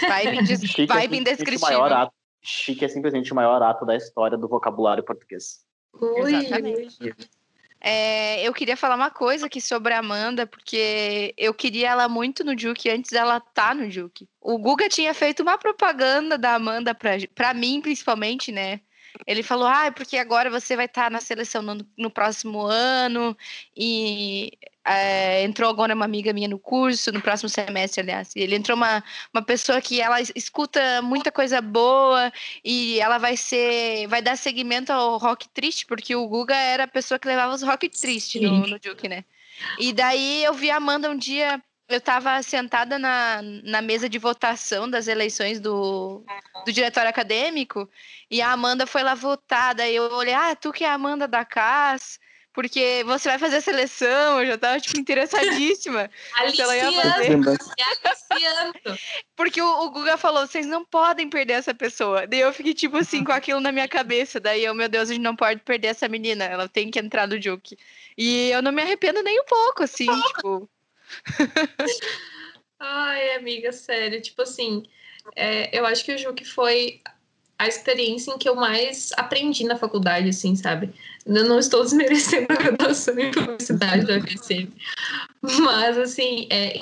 Vibe, des... Chique é vibe o indescritível. maior ato. Chique é simplesmente o maior ato da história do vocabulário português. Ui, Exatamente. É, eu queria falar uma coisa aqui sobre a Amanda, porque eu queria ela muito no Juke antes dela tá no Juke. O Guga tinha feito uma propaganda da Amanda pra, pra mim, principalmente, né? Ele falou, ah, porque agora você vai estar na seleção no, no próximo ano, e é, entrou agora uma amiga minha no curso, no próximo semestre, aliás. E ele entrou uma, uma pessoa que ela escuta muita coisa boa e ela vai ser. vai dar seguimento ao rock triste, porque o Guga era a pessoa que levava os rock triste no, no Duke, né? E daí eu vi a Amanda um dia eu estava sentada na, na mesa de votação das eleições do, do diretório acadêmico e a Amanda foi lá votar. Daí eu olhei, ah, tu que é a Amanda da CAS, porque você vai fazer a seleção. Eu já estava tipo, interessadíssima. Aliciando. Porque o, o Guga falou, vocês não podem perder essa pessoa. Daí eu fiquei, tipo assim, com aquilo na minha cabeça. Daí eu, meu Deus, a gente não pode perder essa menina. Ela tem que entrar no Juke. E eu não me arrependo nem um pouco, assim, tipo. Ai, amiga, sério. Tipo assim, é, eu acho que o Juque foi a experiência em que eu mais aprendi na faculdade, assim, sabe? Eu não estou desmerecendo a graduação em publicidade da UFSM, mas, assim, é,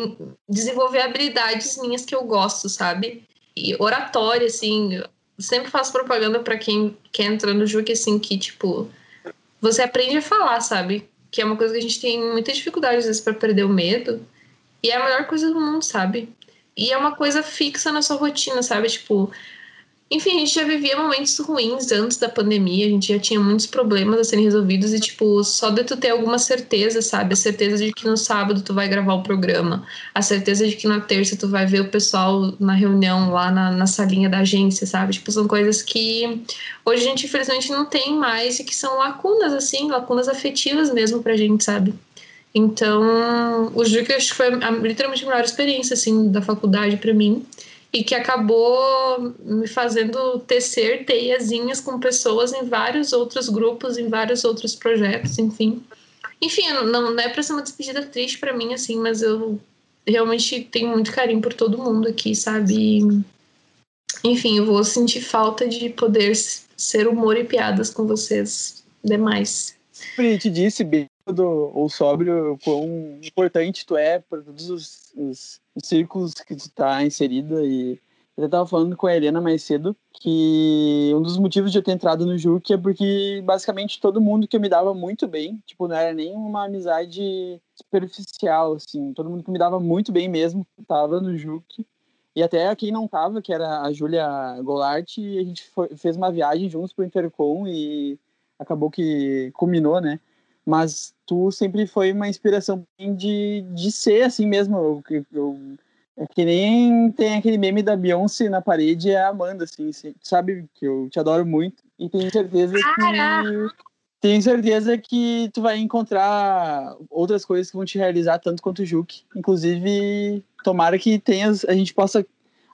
desenvolver habilidades minhas que eu gosto, sabe? E oratória, assim, sempre faço propaganda para quem quer entrar no Juque, assim, que, tipo, você aprende a falar, sabe? Que é uma coisa que a gente tem muita dificuldade, às vezes, para perder o medo. E é a melhor coisa do mundo, sabe? E é uma coisa fixa na sua rotina, sabe? Tipo, enfim, a gente já vivia momentos ruins antes da pandemia, a gente já tinha muitos problemas a serem resolvidos e, tipo, só de tu ter alguma certeza, sabe? A certeza de que no sábado tu vai gravar o programa, a certeza de que na terça tu vai ver o pessoal na reunião lá na, na salinha da agência, sabe? Tipo, são coisas que hoje a gente, infelizmente, não tem mais e que são lacunas, assim, lacunas afetivas mesmo pra gente, sabe? Então, o Juca acho que foi a, literalmente a melhor experiência, assim, da faculdade para mim e que acabou me fazendo tecer teiazinhas com pessoas em vários outros grupos, em vários outros projetos, enfim. Enfim, não, não é para ser uma despedida triste para mim, assim, mas eu realmente tenho muito carinho por todo mundo aqui, sabe? enfim, eu vou sentir falta de poder ser humor e piadas com vocês demais. Pri, te disse, bêbado ou sóbrio, quão importante tu é para todos os, os círculos que tu tá inserida e eu estava falando com a Helena mais cedo que um dos motivos de eu ter entrado no Juque é porque basicamente todo mundo que eu me dava muito bem, tipo, não era nem uma amizade superficial, assim, todo mundo que me dava muito bem mesmo tava no Juque. E até quem não tava, que era a Júlia Golart, a gente foi, fez uma viagem juntos pro Intercom e acabou que combinou, né? Mas tu sempre foi uma inspiração de, de ser assim mesmo. Eu, eu, é que nem tem aquele meme da Beyoncé na parede, é a Amanda, assim, sabe que eu te adoro muito e tenho certeza que tenho certeza que tu vai encontrar outras coisas que vão te realizar tanto quanto o Juque. Inclusive, tomara que tenhas, a gente possa.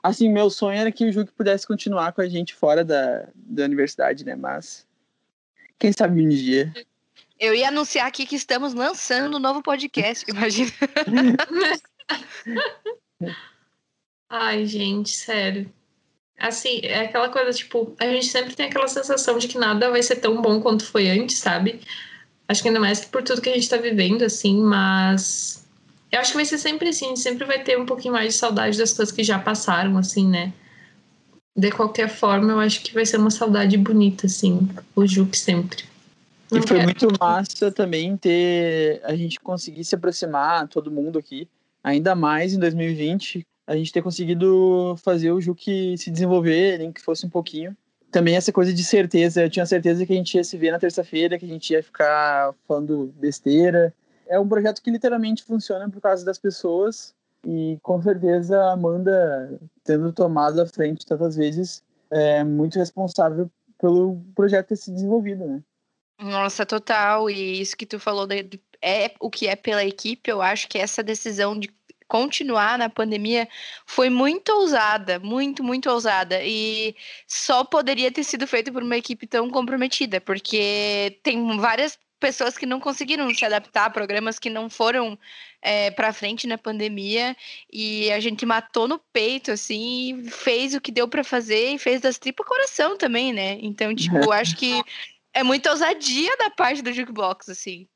Assim, meu sonho era que o Juque pudesse continuar com a gente fora da, da universidade, né? Mas quem sabe um dia. Eu ia anunciar aqui que estamos lançando um novo podcast, imagina. Ai, gente, sério. Assim, é aquela coisa, tipo, a gente sempre tem aquela sensação de que nada vai ser tão bom quanto foi antes, sabe? Acho que ainda mais que por tudo que a gente tá vivendo, assim, mas. Eu acho que vai ser sempre assim, a gente sempre vai ter um pouquinho mais de saudade das coisas que já passaram, assim, né? De qualquer forma, eu acho que vai ser uma saudade bonita, assim, o Juque sempre. E foi quero. muito massa também ter a gente conseguir se aproximar, todo mundo aqui, ainda mais em 2020, a gente ter conseguido fazer o Juque se desenvolver, nem que fosse um pouquinho. Também essa coisa de certeza, eu tinha certeza que a gente ia se ver na terça-feira, que a gente ia ficar falando besteira. É um projeto que literalmente funciona por causa das pessoas e com certeza a Amanda, tendo tomado a frente tantas vezes, é muito responsável pelo projeto ter se desenvolvido, né? Nossa, total. E isso que tu falou de, é o que é pela equipe. Eu acho que essa decisão de continuar na pandemia foi muito ousada, muito, muito ousada. E só poderia ter sido feito por uma equipe tão comprometida, porque tem várias pessoas que não conseguiram se adaptar a programas que não foram é, para frente na pandemia e a gente matou no peito assim fez o que deu para fazer e fez das tripas coração também né então tipo acho que é muita ousadia da parte do jukebox, assim.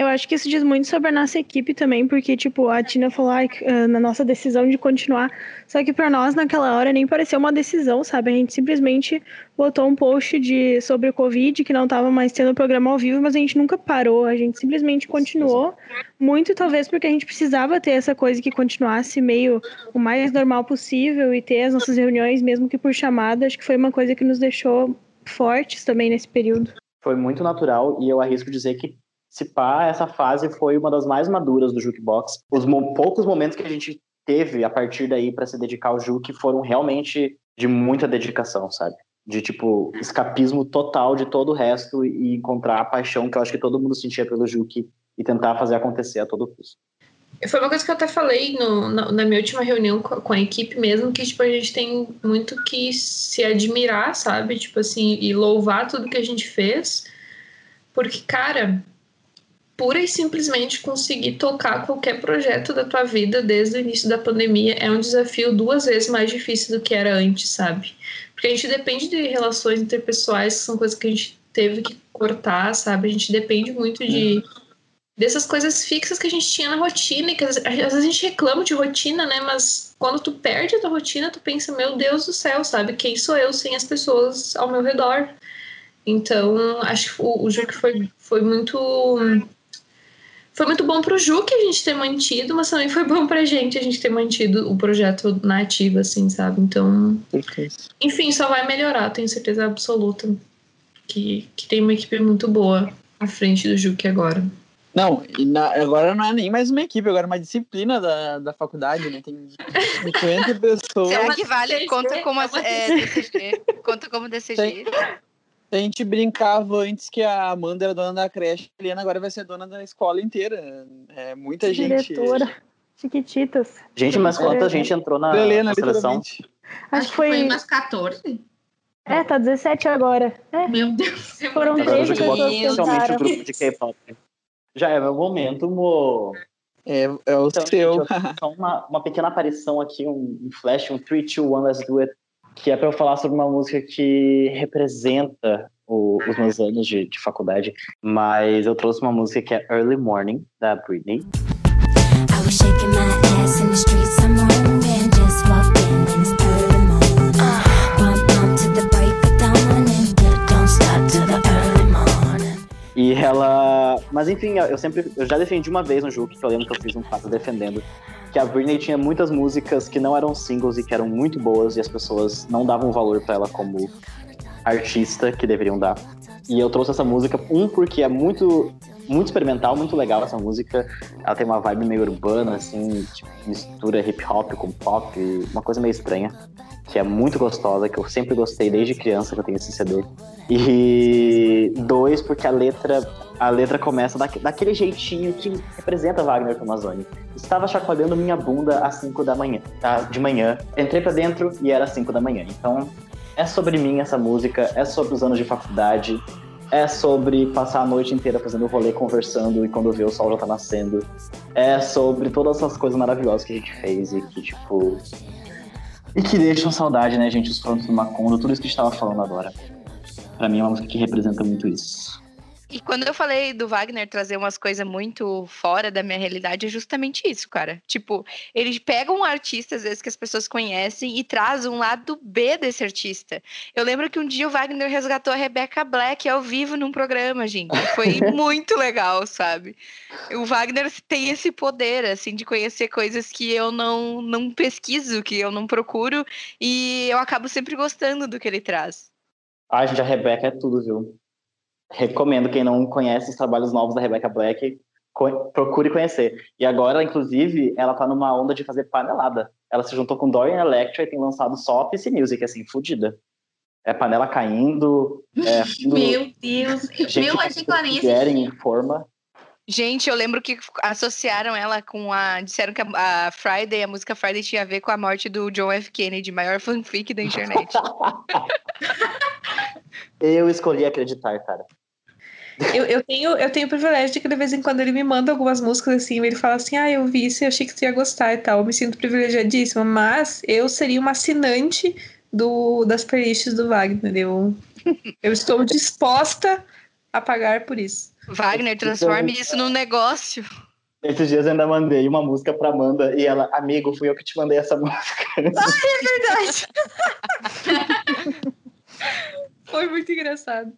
Eu acho que isso diz muito sobre a nossa equipe também, porque, tipo, a Tina falou "Ai, ah, na nossa decisão de continuar. Só que pra nós, naquela hora, nem pareceu uma decisão, sabe? A gente simplesmente botou um post de, sobre o Covid, que não tava mais tendo programa ao vivo, mas a gente nunca parou. A gente simplesmente continuou. Muito, talvez, porque a gente precisava ter essa coisa que continuasse meio o mais normal possível e ter as nossas reuniões, mesmo que por chamada. Acho que foi uma coisa que nos deixou fortes também nesse período. Foi muito natural e eu arrisco dizer que se pá, essa fase foi uma das mais maduras do Jukebox. Os mo- poucos momentos que a gente teve a partir daí para se dedicar ao Juke foram realmente de muita dedicação, sabe? De tipo escapismo total de todo o resto e encontrar a paixão que eu acho que todo mundo sentia pelo Juke e tentar fazer acontecer a todo custo. Foi uma coisa que eu até falei no- na, na minha última reunião com a, com a equipe mesmo, que tipo, a gente tem muito que se admirar, sabe? Tipo assim, e louvar tudo que a gente fez. Porque, cara, pura e simplesmente conseguir tocar qualquer projeto da tua vida desde o início da pandemia é um desafio duas vezes mais difícil do que era antes, sabe? Porque a gente depende de relações interpessoais, que são coisas que a gente teve que cortar, sabe? A gente depende muito de dessas coisas fixas que a gente tinha na rotina e que às vezes a gente reclama de rotina, né? Mas quando tu perde a tua rotina, tu pensa, meu Deus do céu, sabe? Quem sou eu sem as pessoas ao meu redor? Então, acho que o, o Juque foi, foi muito. Foi muito bom pro Juque a gente ter mantido, mas também foi bom pra gente a gente ter mantido o projeto na ativa, assim, sabe? Então, enfim, só vai melhorar, tenho certeza absoluta que, que tem uma equipe muito boa à frente do Juque agora. Não, e na- agora não é nem mais uma equipe, agora é uma disciplina da, da faculdade, né? Tem 50 pessoas. Será que vale? DCG, Conta como, é é, DCG. Conta como DCG. A gente brincava antes que a Amanda era dona da creche, a Helena agora vai ser dona da escola inteira. É muita gente. Diretora. Chiquititas. Gente, mas quanta gente entrou na, Helena, na seleção? Acho que foi. umas 14. É, tá 17 agora. É, Meu Deus. foram Agora o 13 Jukebox pessoas que oficialmente o entraram. grupo de K-pop. Já é meu momento, Mo. É, é o Então, seu. gente, só uma, uma pequena aparição aqui, um, flash, um 3, 2, 1, let's do it, que é para eu falar sobre uma música que representa o- os meus anos de, de faculdade, mas eu trouxe uma música que é Early Morning, da Britney. I was shaking my ass in the streets some Mas enfim, eu sempre. Eu já defendi uma vez no jogo, que eu lembro que eu fiz um quadro defendendo. Que a Britney tinha muitas músicas que não eram singles e que eram muito boas e as pessoas não davam valor pra ela como artista que deveriam dar. E eu trouxe essa música, um, porque é muito, muito experimental, muito legal essa música. Ela tem uma vibe meio urbana, assim, tipo, mistura hip hop com pop, uma coisa meio estranha. Que é muito gostosa, que eu sempre gostei desde criança que eu tenho esse CD. E dois, porque a letra, a letra começa daque- daquele jeitinho que representa Wagner Tomazoni. Estava chacoalhando minha bunda às 5 da manhã, tá? de manhã. Entrei pra dentro e era 5 da manhã. Então, é sobre mim essa música, é sobre os anos de faculdade, é sobre passar a noite inteira fazendo rolê, conversando e quando vê o sol já tá nascendo. É sobre todas essas coisas maravilhosas que a gente fez e que, tipo. E que deixam saudade, né, gente? Os frontos do Macondo, tudo isso que a gente tava falando agora. Pra mim é uma música que representa muito isso. E quando eu falei do Wagner trazer umas coisas muito fora da minha realidade, é justamente isso, cara. Tipo, eles pegam um artista, às vezes, que as pessoas conhecem e traz um lado B desse artista. Eu lembro que um dia o Wagner resgatou a Rebecca Black ao vivo num programa, gente. Foi muito legal, sabe? O Wagner tem esse poder, assim, de conhecer coisas que eu não, não pesquiso, que eu não procuro, e eu acabo sempre gostando do que ele traz. Ai, gente, a Rebecca é tudo, viu? Recomendo quem não conhece os trabalhos novos da Rebecca Black, co- procure conhecer. E agora, inclusive, ela tá numa onda de fazer panelada. Ela se juntou com Dorian Electra e tem lançado só PC Music, assim, fudida. É panela caindo, é tudo- Meu Deus. gente Meu, achei que ela nem em forma. Gente, eu lembro que associaram ela com a. Disseram que a, a Friday, a música Friday, tinha a ver com a morte do John F. Kennedy, maior fanfic da internet. Eu escolhi acreditar, cara. Eu, eu, tenho, eu tenho o privilégio de que de vez em quando ele me manda algumas músicas assim, e ele fala assim, ah, eu vi isso e achei que você ia gostar e tal. Eu me sinto privilegiadíssima, mas eu seria uma assinante do, das playlists do Wagner. Eu, eu estou disposta a pagar por isso. Wagner, transforme isso num negócio. Esses dias eu ainda mandei uma música pra Amanda e ela, amigo, fui eu que te mandei essa música. Ai, é verdade. Foi muito engraçado.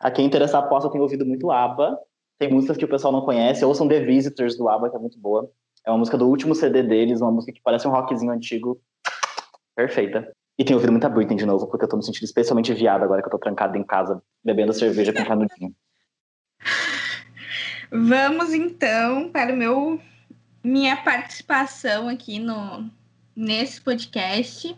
A quem interessar possa ter ouvido muito ABBA. Tem músicas que o pessoal não conhece. Ouçam The Visitors do ABBA, que é muito boa. É uma música do último CD deles, uma música que parece um rockzinho antigo. Perfeita. E tenho ouvido muita Britney de novo, porque eu tô me sentindo especialmente viado agora que eu tô trancado em casa, bebendo cerveja com canudinho. Vamos então para o meu minha participação aqui no nesse podcast.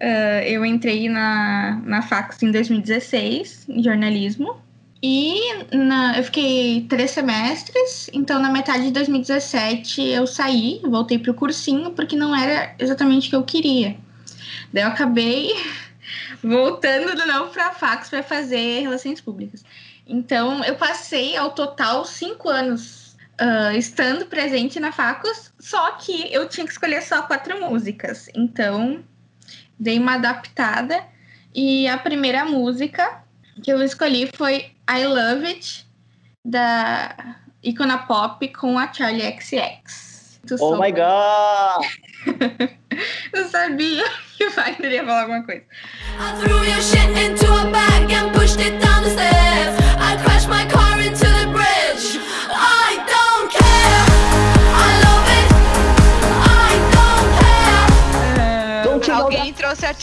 Ah, eu entrei na, na Fax em 2016, em jornalismo. E na- eu fiquei três semestres, então na metade de 2017 eu saí, voltei para o cursinho, porque não era exatamente o que eu queria. Daí eu acabei voltando de novo para a Fax para fazer relações públicas. Então eu passei ao total cinco anos ah, estando presente na Facus, só que eu tinha que escolher só quatro músicas. Então dei uma adaptada e a primeira música que eu escolhi foi I Love It da Icona Pop com a Charlie XX. Tu Oh my god! Eu sabia que o Wagner ia falar alguma coisa. I threw your shit into a bag and pushed it down the stairs.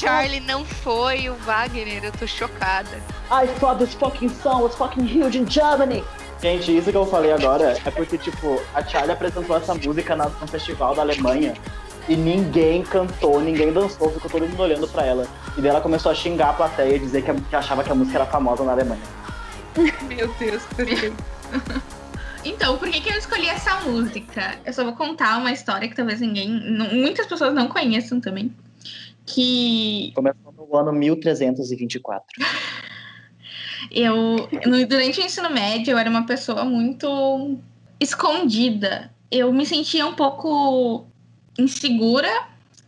Charlie, não foi o Wagner, eu tô chocada. I thought this fucking song was fucking huge in Germany. Gente, isso que eu falei agora é porque, tipo, a Charlie apresentou essa música na- no festival da Alemanha e ninguém cantou, ninguém dançou, ficou todo mundo olhando pra ela. E daí ela começou a xingar a plateia e dizer que, que achava que a música era famosa na Alemanha. Meu Deus, perfeito. Então, por que, que eu escolhi essa música? Eu só vou contar uma história que talvez ninguém. não- muitas pessoas não conheçam também. Que Começou no ano 1324. eu, no- durante o ensino médio, eu era uma pessoa muito escondida. Eu me sentia um pouco insegura.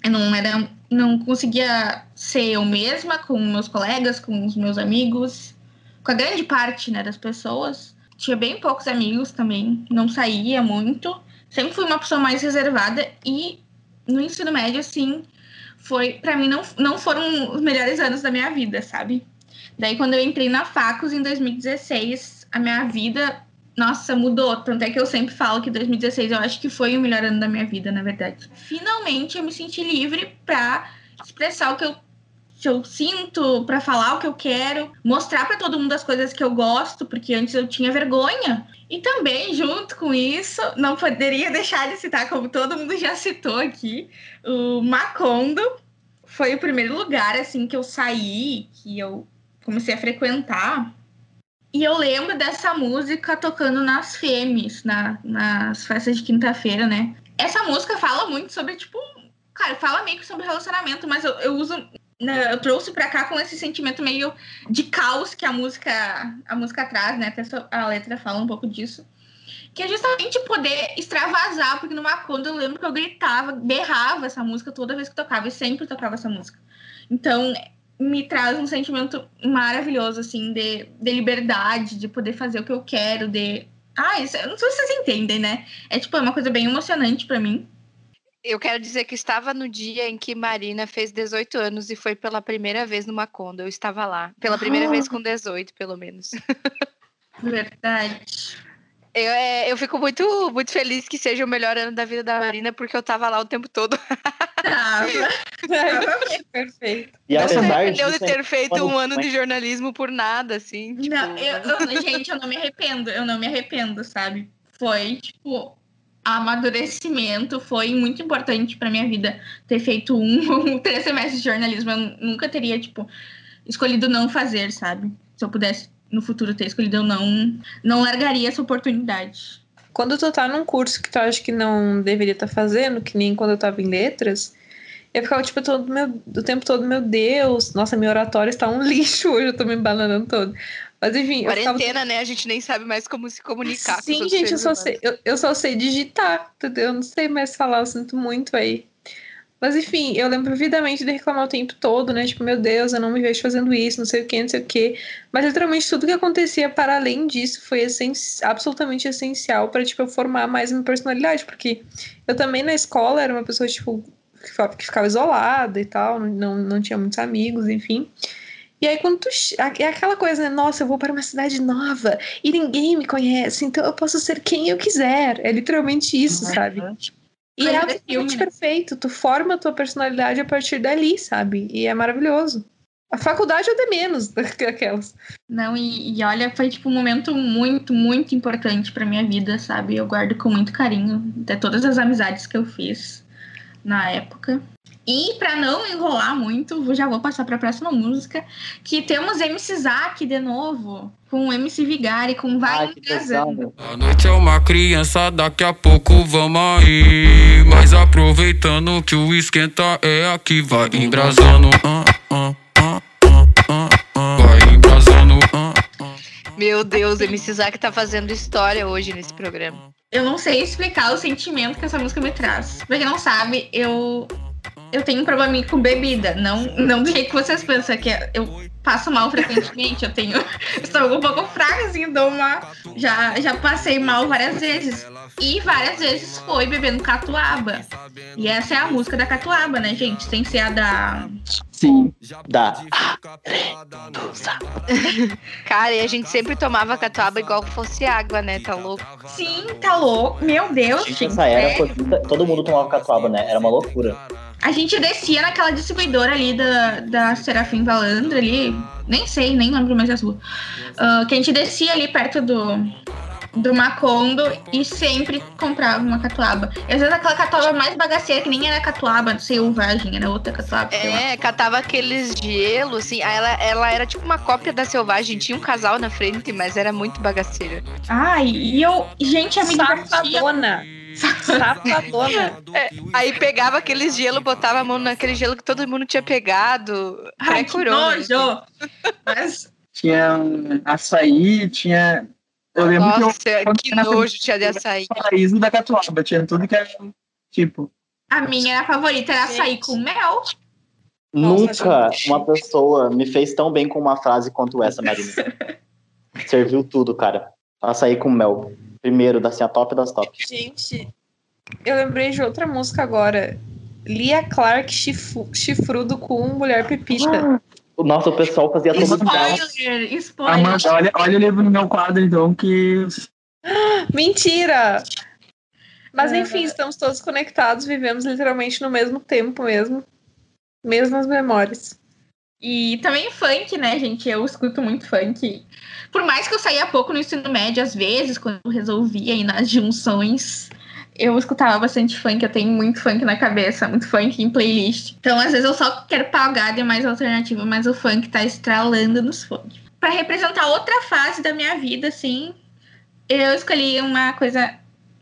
Eu não era, não conseguia ser eu mesma com meus colegas, com os meus amigos, com a grande parte né, das pessoas. Tinha bem poucos amigos também, não saía muito. Sempre fui uma pessoa mais reservada e no ensino médio, assim, foi para mim não, não foram os melhores anos da minha vida, sabe? Daí quando eu entrei na Facus em 2016, a minha vida, nossa, mudou. Tanto é que eu sempre falo que 2016 eu acho que foi o melhor ano da minha vida, na verdade. Finalmente eu me senti livre pra expressar o que eu, que eu sinto, pra falar o que eu quero, mostrar pra todo mundo as coisas que eu gosto, porque antes eu tinha vergonha. E também, junto com isso, não poderia deixar de citar, como todo mundo já citou aqui, o Macondo foi o primeiro lugar assim que eu saí, que eu comecei a frequentar. E eu lembro dessa música tocando nas FEMES, na, nas festas de quinta-feira, né? Essa música fala muito sobre, tipo, cara, fala meio que sobre relacionamento, mas eu, eu uso. Eu trouxe pra cá com esse sentimento meio de caos que a música, a música traz, né? Até a letra fala um pouco disso. Que é justamente poder extravasar, porque no Macondo eu lembro que eu gritava, berrava essa música toda vez que tocava, e sempre tocava essa música. Então, me traz um sentimento maravilhoso, assim, de, de liberdade, de poder fazer o que eu quero, de. Ah, isso, eu não sei se vocês entendem, né? É tipo, é uma coisa bem emocionante pra mim. Eu quero dizer que estava no dia em que Marina fez 18 anos e foi pela primeira vez numa Conda. Eu estava lá. Pela primeira vez com 18, pelo menos. Verdade. Eu, é, eu fico muito, muito feliz que seja o melhor ano da vida da Marina, porque eu tava lá o tempo todo. Perfeito. E não se arrependeu de ter feito um ano de jornalismo por nada, assim. Tipo, Não, eu, eu- gente, eu não me arrependo, eu não me arrependo, sabe? Foi, tipo, amadurecimento, foi muito importante pra minha vida ter feito um, três semestres de jornalismo. Eu nunca teria, tipo, escolhido não fazer, sabe? Se eu pudesse no futuro ter escolhido, eu não, não largaria essa oportunidade. Quando tu tá num curso que tu acha que não deveria estar fazendo, que nem quando eu tava em letras, eu ficava, tipo, todo meu, o tempo todo, meu Deus, nossa, meu oratório está um lixo hoje, eu tô me bananando todo. Mas enfim, Quarentena, né? A gente nem sabe mais como se comunicar. Sim, gente, eu só, sei, eu, eu só sei digitar, entendeu? Eu não sei mais falar, eu sinto muito aí. Mas enfim, eu lembro vividamente de reclamar o tempo todo, né? Tipo, meu Deus, eu não me vejo fazendo isso, não sei o que, não sei o que. Mas literalmente tudo que acontecia para além disso foi essen absolutamente essencial para tipo, eu formar mais minha personalidade. Porque eu também na escola era uma pessoa, tipo, que ficava isolada e tal, não, não tinha muitos amigos, enfim. E aí, quando tu. É aquela coisa, né? Nossa, eu vou para uma cidade nova e ninguém me conhece, então eu posso ser quem eu quiser. É literalmente isso, sabe? E é absolutamente filme, né? perfeito. Tu forma a tua personalidade a partir dali, sabe? E é maravilhoso. A faculdade é de menos daquelas. Não, e, e olha, foi tipo um momento muito, muito importante pra minha vida, sabe? Eu guardo com muito carinho de todas as amizades que eu fiz na época. E pra não enrolar muito, já vou passar pra próxima música, que temos MC Zack de novo, com MC Vigari, com Vai Embrasando. A noite é uma criança, daqui a pouco vamos aí. Mas aproveitando que o esquenta é aqui, vai embrasando. ah, ah. Vai embrasando. ah, Meu Deus, MC Zack tá fazendo história hoje nesse programa. Eu não sei explicar o sentimento que essa música me traz. Pra quem não sabe, eu eu tenho um probleminha com bebida. Não, não do jeito que vocês pensam, que eu passo mal frequentemente. Eu tenho. Estou um pouco fraca, assim, dou uma. Já, já passei mal várias vezes. E várias vezes foi bebendo catuaba. E essa é a música da catuaba, né, gente? Sem ser a da. Sim. Da. Cara, e a gente sempre tomava catuaba igual fosse água, né? Tá louco? Sim, tá louco. Meu Deus, Gente, era, foi- todo mundo tomava catuaba, né? Era uma loucura. A gente descia naquela distribuidora ali da, da Serafim Valandra ali. Nem sei, nem lembro mais as ruas. Ah, que a gente descia ali perto do, do Macondo e sempre comprava uma catuaba. E às vezes aquela catuaba mais bagaceira, que nem era catuaba selvagem, era outra catuaba. sei. É, catava aqueles gelo, assim. Ela, ela era tipo uma cópia da selvagem. Tinha um casal na frente, mas era muito bagaceira. Ai, e eu. Gente, a me divertia. Safadona. Safadona. É, aí pegava aqueles gelo, botava a mão naquele gelo que todo mundo tinha pegado. Ai, que nojo! Mas Tinha um açaí, tinha. Eu lembro Nossa, que eu. que nojo tinha de açaí. Paraíso da Catuaba, tinha tudo que era tipo. a minha favorita era açaí com mel. Nunca uma pessoa me fez tão bem com uma frase quanto essa, Marina. Serviu tudo, cara. Açaí com mel. Primeiro, da assim, a top das top. Gente, eu lembrei de outra música agora. Lia Clark chifu- chifrudo com mulher pepita. Nossa, o pessoal fazia todo mundo. Spoiler, spoiler. Amanda, olha, olha o livro no meu quadro, então, que. Mentira! Mas Ah. enfim, estamos todos conectados, vivemos literalmente no mesmo tempo mesmo. Mesmas memórias. E também funk, né, gente? Eu escuto muito funk. Por mais que eu saía pouco no ensino médio, às vezes, quando eu resolvia ir nas junções, eu escutava bastante funk. Eu tenho muito funk na cabeça, muito funk em playlist. Então, às vezes, eu só quero pagar de mais alternativa, mas o funk tá estralando nos funk. Pra representar outra fase da minha vida, assim, eu escolhi uma coisa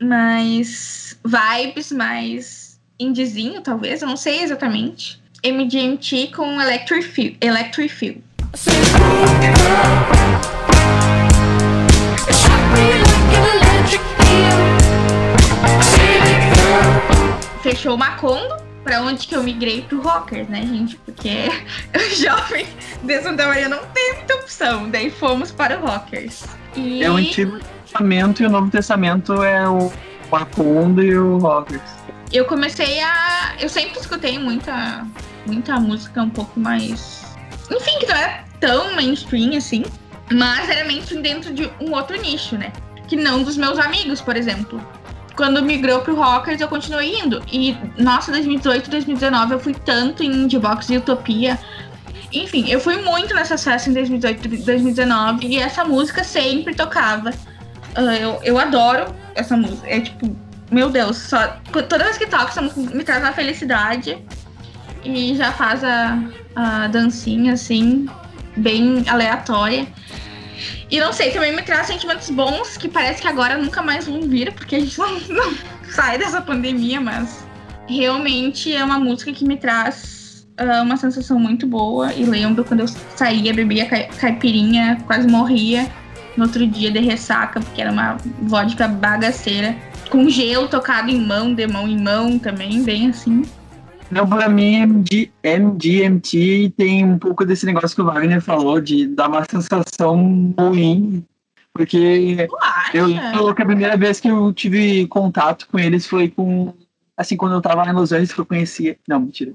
mais vibes, mais indizinho, talvez, eu não sei exatamente. MGMT com Electric. Electric Feel. Fechou o Macondo, pra onde que eu migrei pro Rockers, né, gente? Porque o jovem de Santa Maria não tem muita opção. Daí fomos para o Rockers. E... É o Antigo Testamento e o Novo Testamento é o Macondo e o Rockers. eu comecei a. Eu sempre escutei muita, muita música um pouco mais. Enfim, que não era tão mainstream assim. Mas era mainstream dentro de um outro nicho, né? Que não dos meus amigos, por exemplo. Quando migrou pro Rockers, eu continuei indo. E, nossa, 2018, 2019, eu fui tanto em Indbox e Utopia. Enfim, eu fui muito nessas festas em 2018 e 2019. E essa música sempre tocava. Ah, eu, eu adoro essa música. É tipo, meu Deus, só, toda vez que toca, essa música me traz uma felicidade. E já faz a, a dancinha, assim, bem aleatória. E não sei, também me traz sentimentos bons que parece que agora nunca mais vão vir, porque a gente não, não sai dessa pandemia, mas realmente é uma música que me traz ah, uma sensação muito boa. E lembro quando eu saía, bebia cai- caipirinha, quase morria no outro dia de ressaca, porque era uma vodka bagaceira, com gelo tocado em mão, de mão em mão também, bem assim. Não, pra mim, MD, MGMT tem um pouco desse negócio que o Wagner falou, de dar uma sensação ruim. Porque eu lembro que a primeira vez que eu tive contato com eles foi com. Assim, quando eu tava em Los Angeles, que eu conhecia. Não, mentira.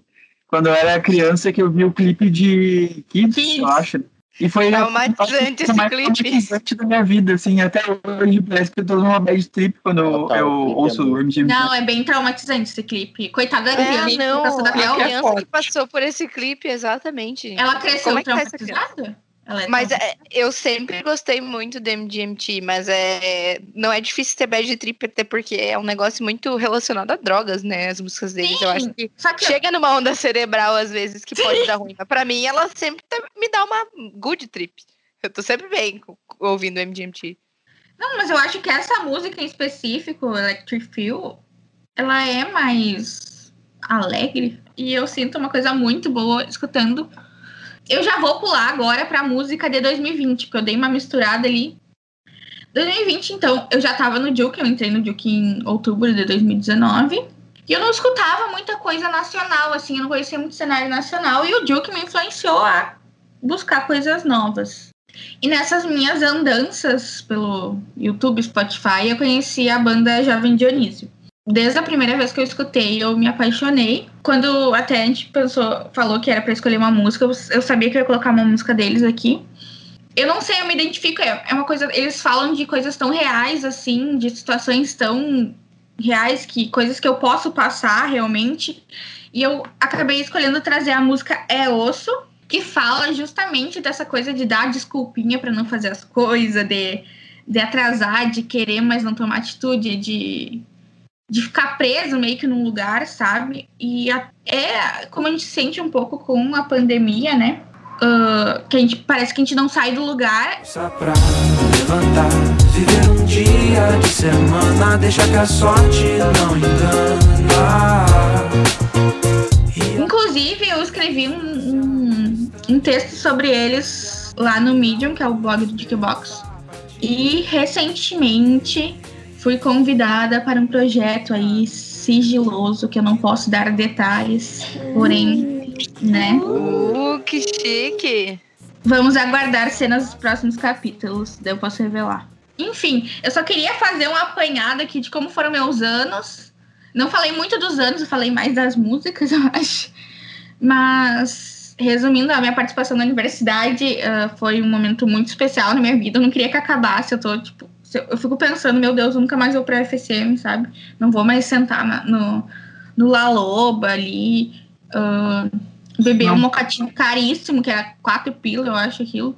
Quando eu era criança, que eu vi o clipe de Kids, eu acho. E foi Traumatizante a esse mais clipe. traumatizante da minha vida, assim. Até hoje parece que eu tô numa bad trip quando eu, eu ouço o MGMT. Não, é bem traumatizante esse clipe. Coitada da É, criança. não, que passou da a criança que passou por esse clipe, exatamente. Ela cresceu Como é tá traumatizada? É Mas é, eu sempre gostei muito do MGMT, mas é, não é difícil ter bad trip, até porque é um negócio muito relacionado a drogas, né? As músicas deles. eu acho que, chega numa onda cerebral, às vezes, que pode dar ruim. Mas pra mim, ela sempre tá- me dá uma good trip. Eu tô sempre bem ouvindo MGMT. Não, mas eu acho que essa música em específico, Electric Feel, ela é mais alegre. E eu sinto uma coisa muito boa escutando. Eu já vou pular agora pra música de 2020, porque eu dei uma misturada ali. 2020, então, eu já tava no Duke, eu entrei no Duke em outubro de 2019. E eu não escutava muita coisa nacional, assim, eu não conhecia muito cenário nacional. E o Duke me influenciou a buscar coisas novas. E nessas minhas andanças pelo YouTube, Spotify, eu conheci a banda Jovem Dionísio. Desde a primeira vez que eu escutei, eu me apaixonei. Quando até a gente pensou, falou que era pra escolher uma música, eu- sabia que eu ia colocar uma música deles aqui. Eu não sei, eu me identifico. É é uma coisa. Eles falam de coisas tão reais, assim, de situações tão reais, que coisas que eu posso passar realmente. E eu acabei escolhendo trazer a música É Osso, que fala justamente dessa coisa de dar desculpinha pra não fazer as coisas, de, de atrasar, de querer, mas não tomar atitude, de, de ficar preso meio que num lugar, sabe? E é como a gente sente um pouco com a pandemia, né? Ah, que a gente parece que a gente não sai do lugar Só pra levantar, viver um dia de semana, deixa que a sorte não engana. Inclusive, eu escrevi um, um, um texto sobre eles lá no Medium, que é o blog do Dickbox. E recentemente fui convidada para um projeto aí sigiloso, que eu não posso dar detalhes, porém, né? Uh, que chique! Vamos aguardar cenas dos próximos capítulos, daí eu posso revelar. Enfim, eu só queria fazer uma apanhada aqui de como foram meus anos. Não falei muito dos anos, eu falei mais das músicas, eu acho. Mas, resumindo, a minha participação na universidade ah, foi um momento muito especial na minha vida. Eu não queria que acabasse. Eu tô, tipo, eu fico pensando, meu Deus, eu nunca mais vou pra FSM, sabe? Não vou mais sentar na- no, no La Loba ali, ah, beber um mocatinho caríssimo, que era quatro pila, eu acho aquilo.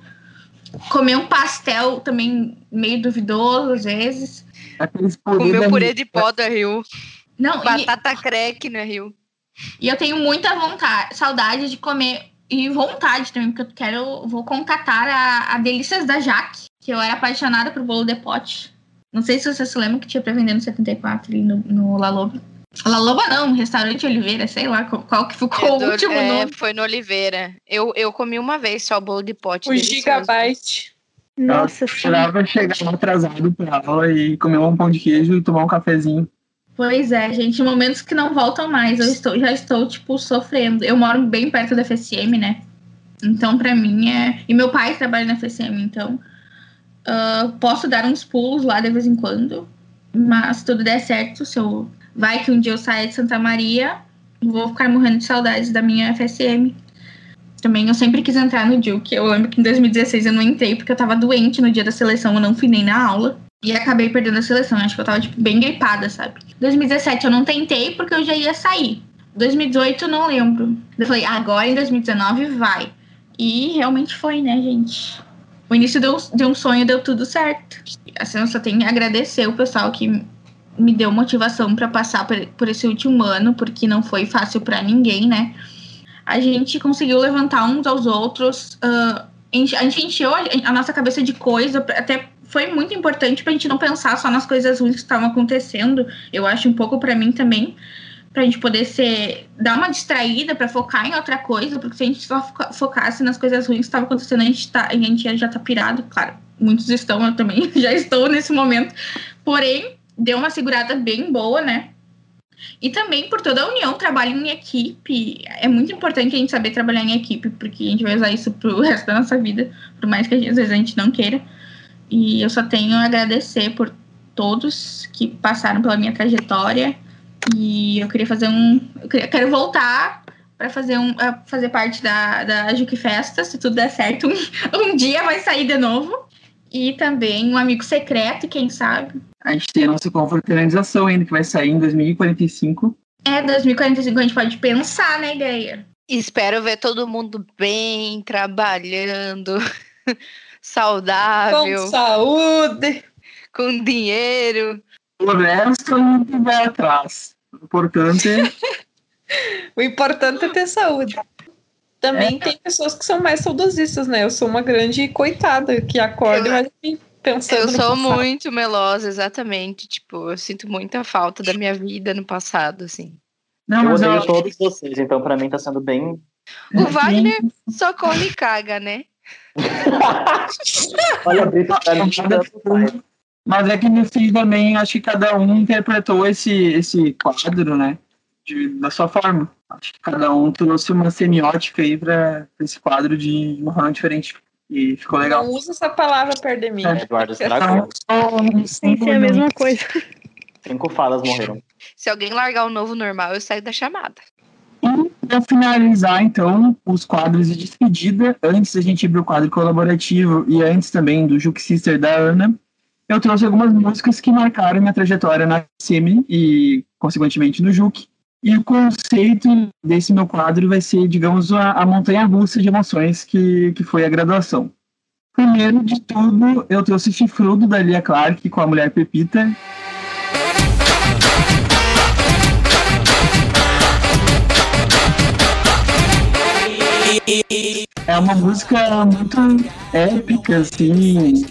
Comer um pastel também meio duvidoso às vezes. Comeu purê de pó do Rio. Não, e- Batata crack no Rio. E eu tenho muita vontade, saudade de comer e vontade também, porque eu quero, vou contatar a, a Delícias da Jaque, que eu era apaixonada por bolo de pote. Não sei se você se lembra que tinha pra vender no 74 ali no, no La Loba. La Loba não, restaurante Oliveira, sei lá qual, qual que ficou o do- último é, nome. Foi no Oliveira. Eu, eu comi uma vez só o bolo de pote. O delicioso. Gigabyte. Nossa Eu chegar atrasado pra aula e comer um pão de queijo e tomar um cafezinho. Pois é, gente, momentos que não voltam mais. Eu estou, já estou, tipo, sofrendo. Eu moro bem perto da FSM, né? Então, pra mim é. E meu pai trabalha na FSM, então. Ah, posso dar uns pulos lá de vez em quando. Mas se tudo der certo, se eu. Vai que um dia eu saia de Santa Maria, vou ficar morrendo de saudades da minha FSM. Também eu sempre quis entrar no Duke. Eu lembro que em 2016 eu não entrei porque eu tava doente no dia da seleção, eu não fui nem na aula. E acabei perdendo a seleção. Acho que eu tava, tipo, bem gripada, sabe? 2017 eu não tentei porque eu já ia sair. 2018 eu não lembro. Eu falei, agora em 2019 vai. E realmente foi, né, gente? O início deu, de um sonho deu tudo certo. Assim, eu só tenho que agradecer o pessoal que me deu motivação pra passar por, por esse último ano, porque não foi fácil pra ninguém, né? A gente conseguiu levantar uns aos outros. enche- a gente encheu a, a nossa cabeça de coisa, até foi muito importante pra gente não pensar só nas coisas ruins que estavam acontecendo. Eu acho um pouco pra mim também, pra gente poder ser dar uma distraída pra focar em outra coisa, porque se a gente só foca- focasse nas coisas ruins que estavam acontecendo, a gente, tá, a gente já tá pirado, claro. Muitos estão, eu também já estou nesse momento. Porém, deu uma segurada bem boa, né? E também por toda a união, trabalho em equipe. É muito importante a gente saber trabalhar em equipe, porque a gente vai usar isso pro resto da nossa vida, por mais que às vezes a gente não queira. E eu só tenho a agradecer por todos que passaram pela minha trajetória. E eu queria fazer um. Eu queria- quero voltar para fazer, um, fazer parte da, da Juque Festa, se tudo der certo. Um, um dia vai sair de novo. E também um amigo secreto, quem sabe. A gente tem a nossa confraternização ainda, que vai sair em 2045. É, 2045 a gente pode pensar na ideia. Espero ver todo mundo bem, trabalhando, saudável. Com saúde. Com dinheiro. O resto a gente vai atrás. O importante é O importante é ter saúde. Também tem pessoas que são mais saudosistas, né? Eu sou uma grande coitada que acorda e vai assim, pensando. Eu no sou passado. muito melosa, exatamente. Tipo, eu sinto muita falta da minha vida no passado, assim. Não, eu mas odeio eu- todos vocês, então pra mim tá sendo bem. O Wagner só corre e caga, né? Olha, a Brita tá Mas é que no fim também acho que cada um interpretou esse, esse quadro, né? De, da sua forma. Acho que cada um trouxe uma semiótica aí pra pra esse quadro de uma forma diferente. E ficou legal. Não usa essa palavra perto de mim. Eduardo. Tem que ser a mesma coisa. Cinco falas morreram. Se alguém largar o novo normal, eu saio da chamada. Para finalizar, então, os quadros de despedida, antes da gente ir pro quadro colaborativo e antes também do Juke Sister da Ana, eu trouxe algumas músicas que marcaram minha trajetória na SEMI e, consequentemente, no Juke. E o conceito desse meu quadro vai ser, digamos, a, a montanha russa de emoções que, que foi a graduação. Primeiro de tudo, eu trouxe Chifrudo da Lia Clark com a mulher Pepita, É uma música muito épica, assim,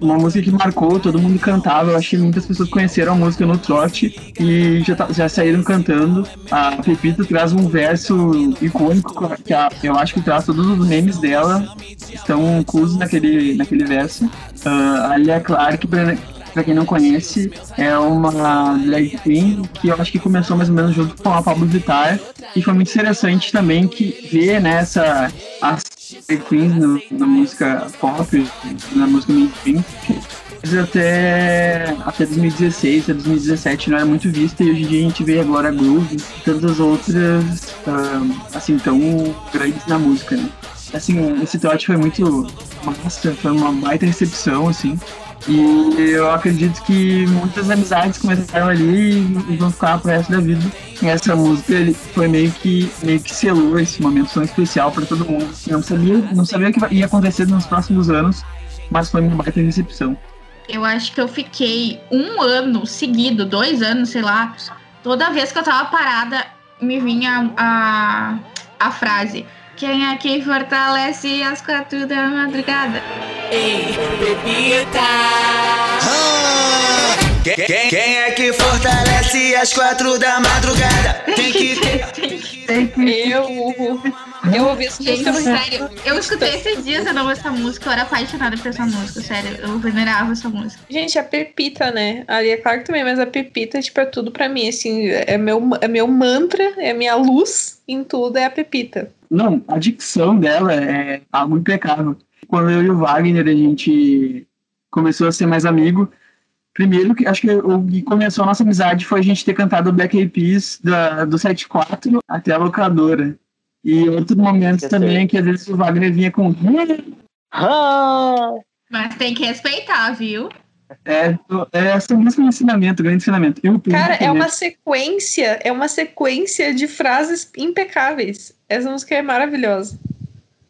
uma música que marcou, todo mundo cantava. Eu acho que muitas pessoas conheceram a música no trote e já, tá- já saíram cantando. A Pepita traz um verso icônico, que a- eu acho que traz todos os memes dela, estão inclusos naquele, naquele verso. Ah, a Lia Clark, pra, quem não conhece, é uma drag queen que eu acho que começou mais ou menos junto com a Pablo Vittar e foi muito interessante também que ver né, essa, as drag queens no- na música pop, na música mainstream, até, até 2016, até 2017 não era muito vista e hoje em dia a gente vê agora a Groove e todas as outras ah, assim tão grandes na música, né? Assim, esse trote foi muito massa, foi uma baita recepção, assim. E eu acredito que muitas amizades começaram ali e vão ficar pro resto da vida. E essa música ele foi meio que, meio que selou esse momento tão especial para todo mundo. Não sabia, não sabia o que ia acontecer nos próximos anos, mas foi uma baita recepção. Eu acho que eu fiquei um ano seguido, dois anos, sei lá. Toda vez que eu tava parada, me vinha a, a frase. Quem aqui fortalece às quatro da madrugada? Ei, bebida. Quem, quem- quem é que fortalece às quatro da madrugada? Tem que ter. Eu, eu ouvi essa Gente, música sério, eu escutei esses dias de novo essa música, eu era apaixonada por essa música, sério, eu venerava essa música. Gente, a Pepita, né? A Lia Clark também, mas a Pepita, tipo, é tudo pra mim, assim, é meu, é meu mantra, é minha luz em tudo, é a Pepita. Não, a dicção dela é algo impecável. Quando eu e o Wagner a gente começou a ser mais amigo, primeiro que acho que o que começou a nossa amizade foi a gente ter cantado Black Eyed Peas da, do 74 até a locadora. E outro momento também que às vezes o Wagner vinha com Mas tem que respeitar, viu? É, é esse mesmo ensinamento, grande ensinamento. Eu Cara, que é uma sequência, é uma sequência de frases impecáveis. Essa música é maravilhosa.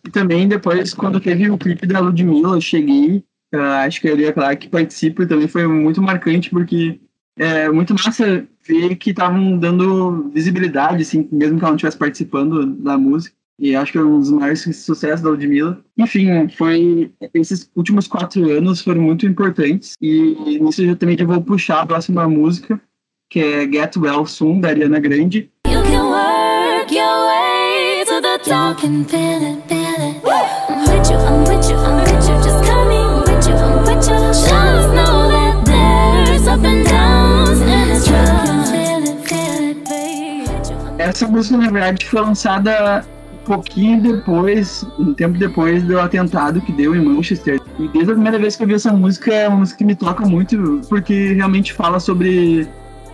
E também depois, quando teve o clipe da Ludmilla, eu cheguei, ah, acho que a Lia Clark participa e também foi muito marcante, porque é muito massa ver que estavam dando visibilidade, assim, mesmo que ela não estivesse participando da música. E acho que é um dos maiores sucessos da Ludmilla. Enfim, foi esses últimos quatro anos foram muito importantes. E nisso eu também já vou puxar a próxima música, que é Get Well Soon, da Ariana Grande. You can work your way to the top. You can feel it, feel it. I'm with you, I'm with you, I'm with you. Just come in, I'm with you, I'm with you. Just know that there's up and downs feel it, feel it. essa música, na verdade, foi lançada pouquinho depois, um tempo depois do atentado que deu em Manchester. E desde a primeira vez que eu vi essa música, é uma música que me toca muito, porque realmente fala sobre.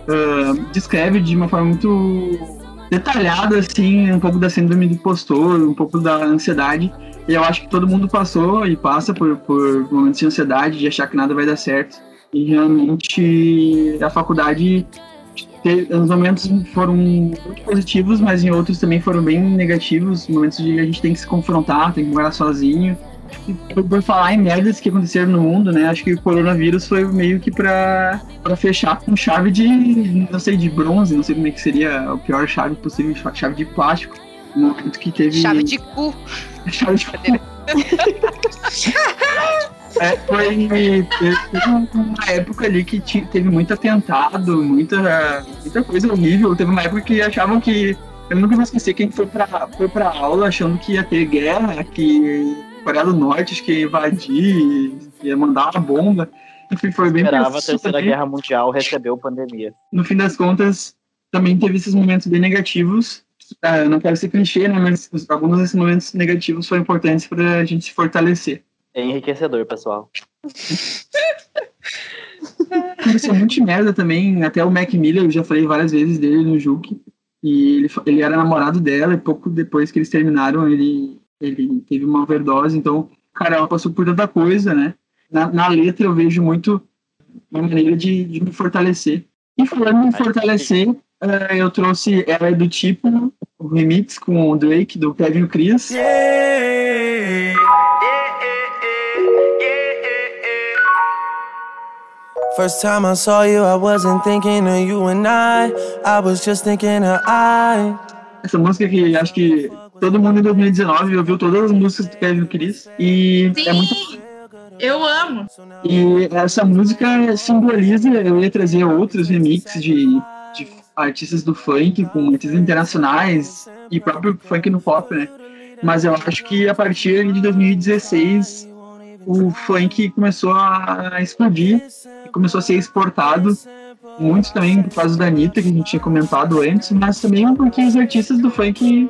ah, descreve de uma forma muito detalhada, assim, um pouco da síndrome do impostor, um pouco da ansiedade. E eu acho que todo mundo passou e passa por, por momentos de ansiedade, de achar que nada vai dar certo. E realmente a faculdade os momentos foram muito positivos, mas em outros também foram bem negativos, momentos de a gente tem que se confrontar, tem que morar sozinho. Por, por falar em merdas que aconteceram no mundo, né? Acho que o coronavírus foi meio que pra, pra fechar com chave de, não sei, de bronze, não sei como é que seria a pior chave possível, chave de plástico. No momento que teve. Chave de cu. Chave de cu. É, foi teve uma época ali que teve muito atentado, muita, muita coisa horrível. Teve uma época que achavam que. Eu nunca vou esquecer quem foi pra, foi pra aula achando que ia ter guerra, que Coreia do Norte acho que ia invadir, ia mandar uma bomba. Enfim, foi bem Esperava a Terceira também. Guerra Mundial, recebeu pandemia. No fim das contas, também teve esses momentos bem negativos. Ah, eu não quero ser clichê, né? Mas alguns desses momentos negativos foram importantes para a gente se fortalecer. É enriquecedor, pessoal. Aconteceu muito de merda também. Até o Mac Miller, eu já falei várias vezes dele no Juke. E ele, ele era namorado dela, e pouco depois que eles terminaram, ele, ele teve uma overdose. Então, cara, ela passou por tanta coisa, né? Na, na letra eu vejo muito uma maneira de, de me fortalecer. E falando em fortalecer, eh, eu trouxe Ela é do Tipo, o remix com o Drake, do Kevin e o First time I saw you, I wasn't thinking of you and I. I was just thinking of I. Essa música que acho que todo mundo em 2019 ouviu todas as músicas do Kevin Chris. E é muito Eu amo. E essa música simboliza, eu ia trazer outros remixes de, de artistas do funk, com artistas internacionais e próprio funk no pop, né? Mas eu acho que a partir de 2016 o funk começou a explodir e começou a ser exportado. Muito também por causa da Anitta, que a gente tinha comentado antes, mas também porque os artistas do funk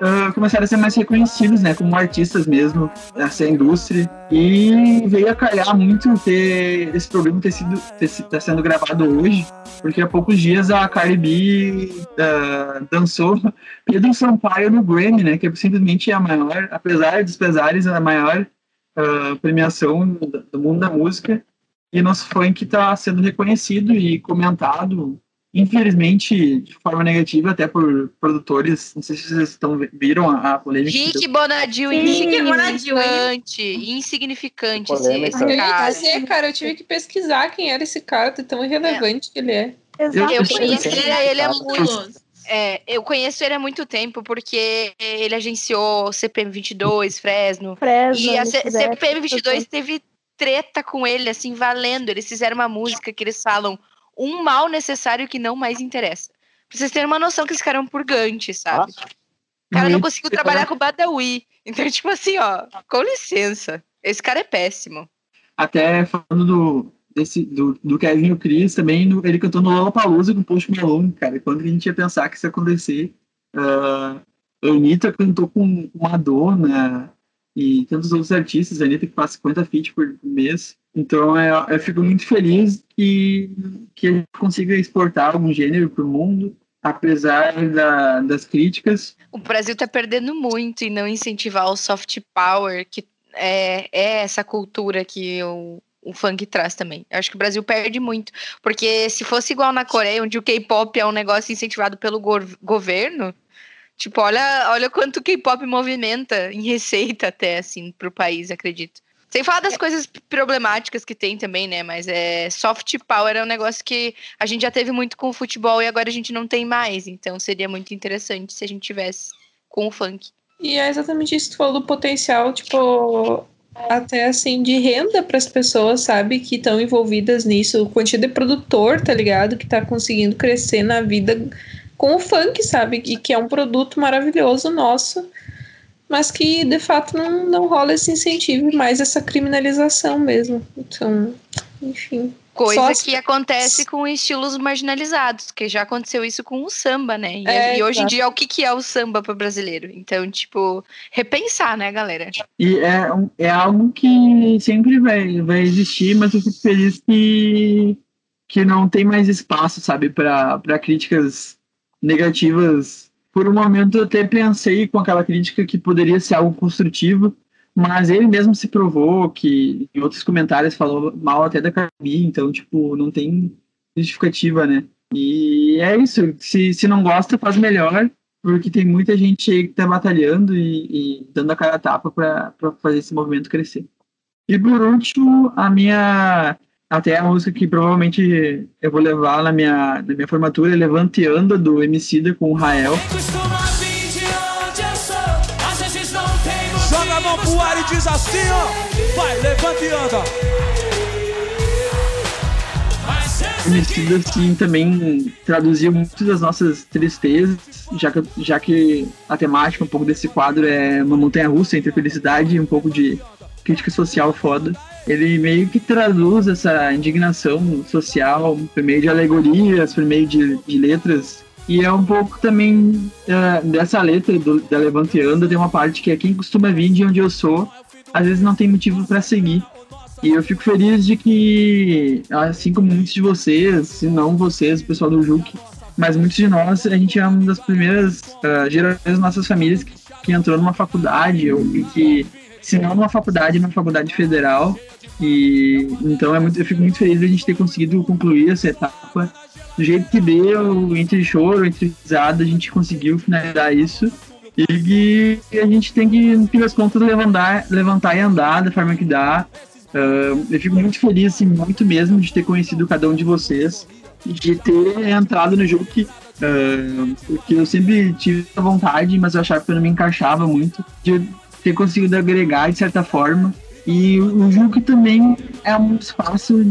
ah, começaram a ser mais reconhecidos, né, como artistas mesmo, dessa indústria. E veio a calhar muito ter esse programa ter sido ter, tá sendo gravado hoje, porque há poucos dias a Cardi B ah, dançou Pedro Sampaio no Grammy, né, que é simplesmente a maior, apesar dos pesares, a maior premiação do do mundo da música. E nosso funk está sendo reconhecido e comentado, infelizmente, de forma negativa, até por produtores. Não sei se vocês estão, viram a, a polêmica. Rick. Bonadil, insignificante. Insignificante esse, Polêmica. esse Eu ia cara. dizer, cara, eu tive que pesquisar quem era esse cara, de tão irrelevante que ele é. Eu conheço Ele ele, é é muito. É, eu conheço ele há muito tempo, porque ele agenciou CPM 22, Fresno. Fresno, e a eles C- fizeram CPM 22 tudo. teve treta com ele, assim, valendo. Eles fizeram uma música que eles falam um mal necessário que não mais interessa. Pra vocês terem uma noção que esse cara é um purgante, sabe? O cara não conseguiu trabalhar com o Badawi. Então, tipo assim, ó, com licença. Esse cara é péssimo. Até falando do, do, do Kevin o Chris, também no- ele cantou no Lollapalooza com o Post Malone, cara. Quando a gente ia pensar que isso ia acontecer? Ah, a Anitta cantou com Madonna e tantos outros artistas. A Anitta que faz 50 feats por mês. Então é, eu fico muito feliz que, que a gente consiga exportar algum gênero para o mundo, apesar da, das críticas. O Brasil tá perdendo muito em não incentivar o soft power, que é, é essa cultura que o, o funk traz também. Eu acho que o Brasil perde muito. Porque se fosse igual na Coreia, onde o K-pop é um negócio incentivado pelo gor- governo, tipo, olha, olha quanto o K-pop movimenta em receita até, assim, pro país, acredito. Sem falar das coisas problemáticas que tem também, né? Mas é soft power é um negócio que a gente já teve muito com o futebol e agora a gente não tem mais. Então seria muito interessante se a gente tivesse com o funk. E é exatamente isso que tu falou do potencial, tipo, até assim, de renda para as pessoas, sabe, que estão envolvidas nisso. Quantidade de produtor, tá ligado? Que tá conseguindo crescer na vida com o funk, sabe? E que é um produto maravilhoso nosso, mas que de fato não, não rola esse incentivo mais essa criminalização mesmo. Então, enfim. Coisa Só que acontece com estilos marginalizados, que já aconteceu isso com o samba, né? E, É, e hoje em dia, o que, que é o samba para brasileiro? Então, tipo, repensar, né, galera? E é, um- é algo que sempre vai, vai existir, mas eu fico feliz que, que não tem mais espaço, sabe, para críticas negativas. Por um momento eu até pensei com aquela crítica que poderia ser algo construtivo, mas ele mesmo se provou que em outros comentários falou mal até da Carmi, então, tipo, não tem justificativa, né? E é isso, se, se não gosta, faz melhor, porque tem muita gente aí que tá batalhando e, e dando a cara a tapa para fazer esse movimento crescer. E por último, a minha. Até a música que provavelmente eu vou levar na minha, na minha formatura é Levante e Anda, do Emicida com o Rael. Diz assim, ó. Vai, levanta e anda. O Emicida, assim, também traduzia muitas das nossas tristezas, já que, já que a temática um pouco desse quadro é uma montanha-russa entre felicidade e um pouco de crítica social foda. Ele meio que traduz essa indignação social por meio de alegorias, por meio de, de letras. E é um pouco também eh, dessa letra do, da Levante Anda, tem uma parte que é quem costuma vir de onde eu sou, às vezes não tem motivo para seguir. E eu fico feliz de que, assim como muitos de vocês, se não vocês, o pessoal do Juque, mas muitos de nós, a gente é uma das primeiras uh, gerações nossas famílias que, que entrou numa faculdade, ou que, se não numa faculdade, numa faculdade federal. E então é muito, eu fico muito feliz de a gente ter conseguido concluir essa etapa do jeito que deu, entre choro, entre risada, a gente conseguiu finalizar isso. E a gente tem que, no fim das contas, levantar, levantar e andar da forma que dá. Uh, eu fico muito feliz, assim, muito mesmo, de ter conhecido cada um de vocês e de ter entrado no jogo que, uh, que eu sempre tive a vontade, mas eu achava que eu não me encaixava muito, de ter conseguido agregar de certa forma. E o jogo que também é um espaço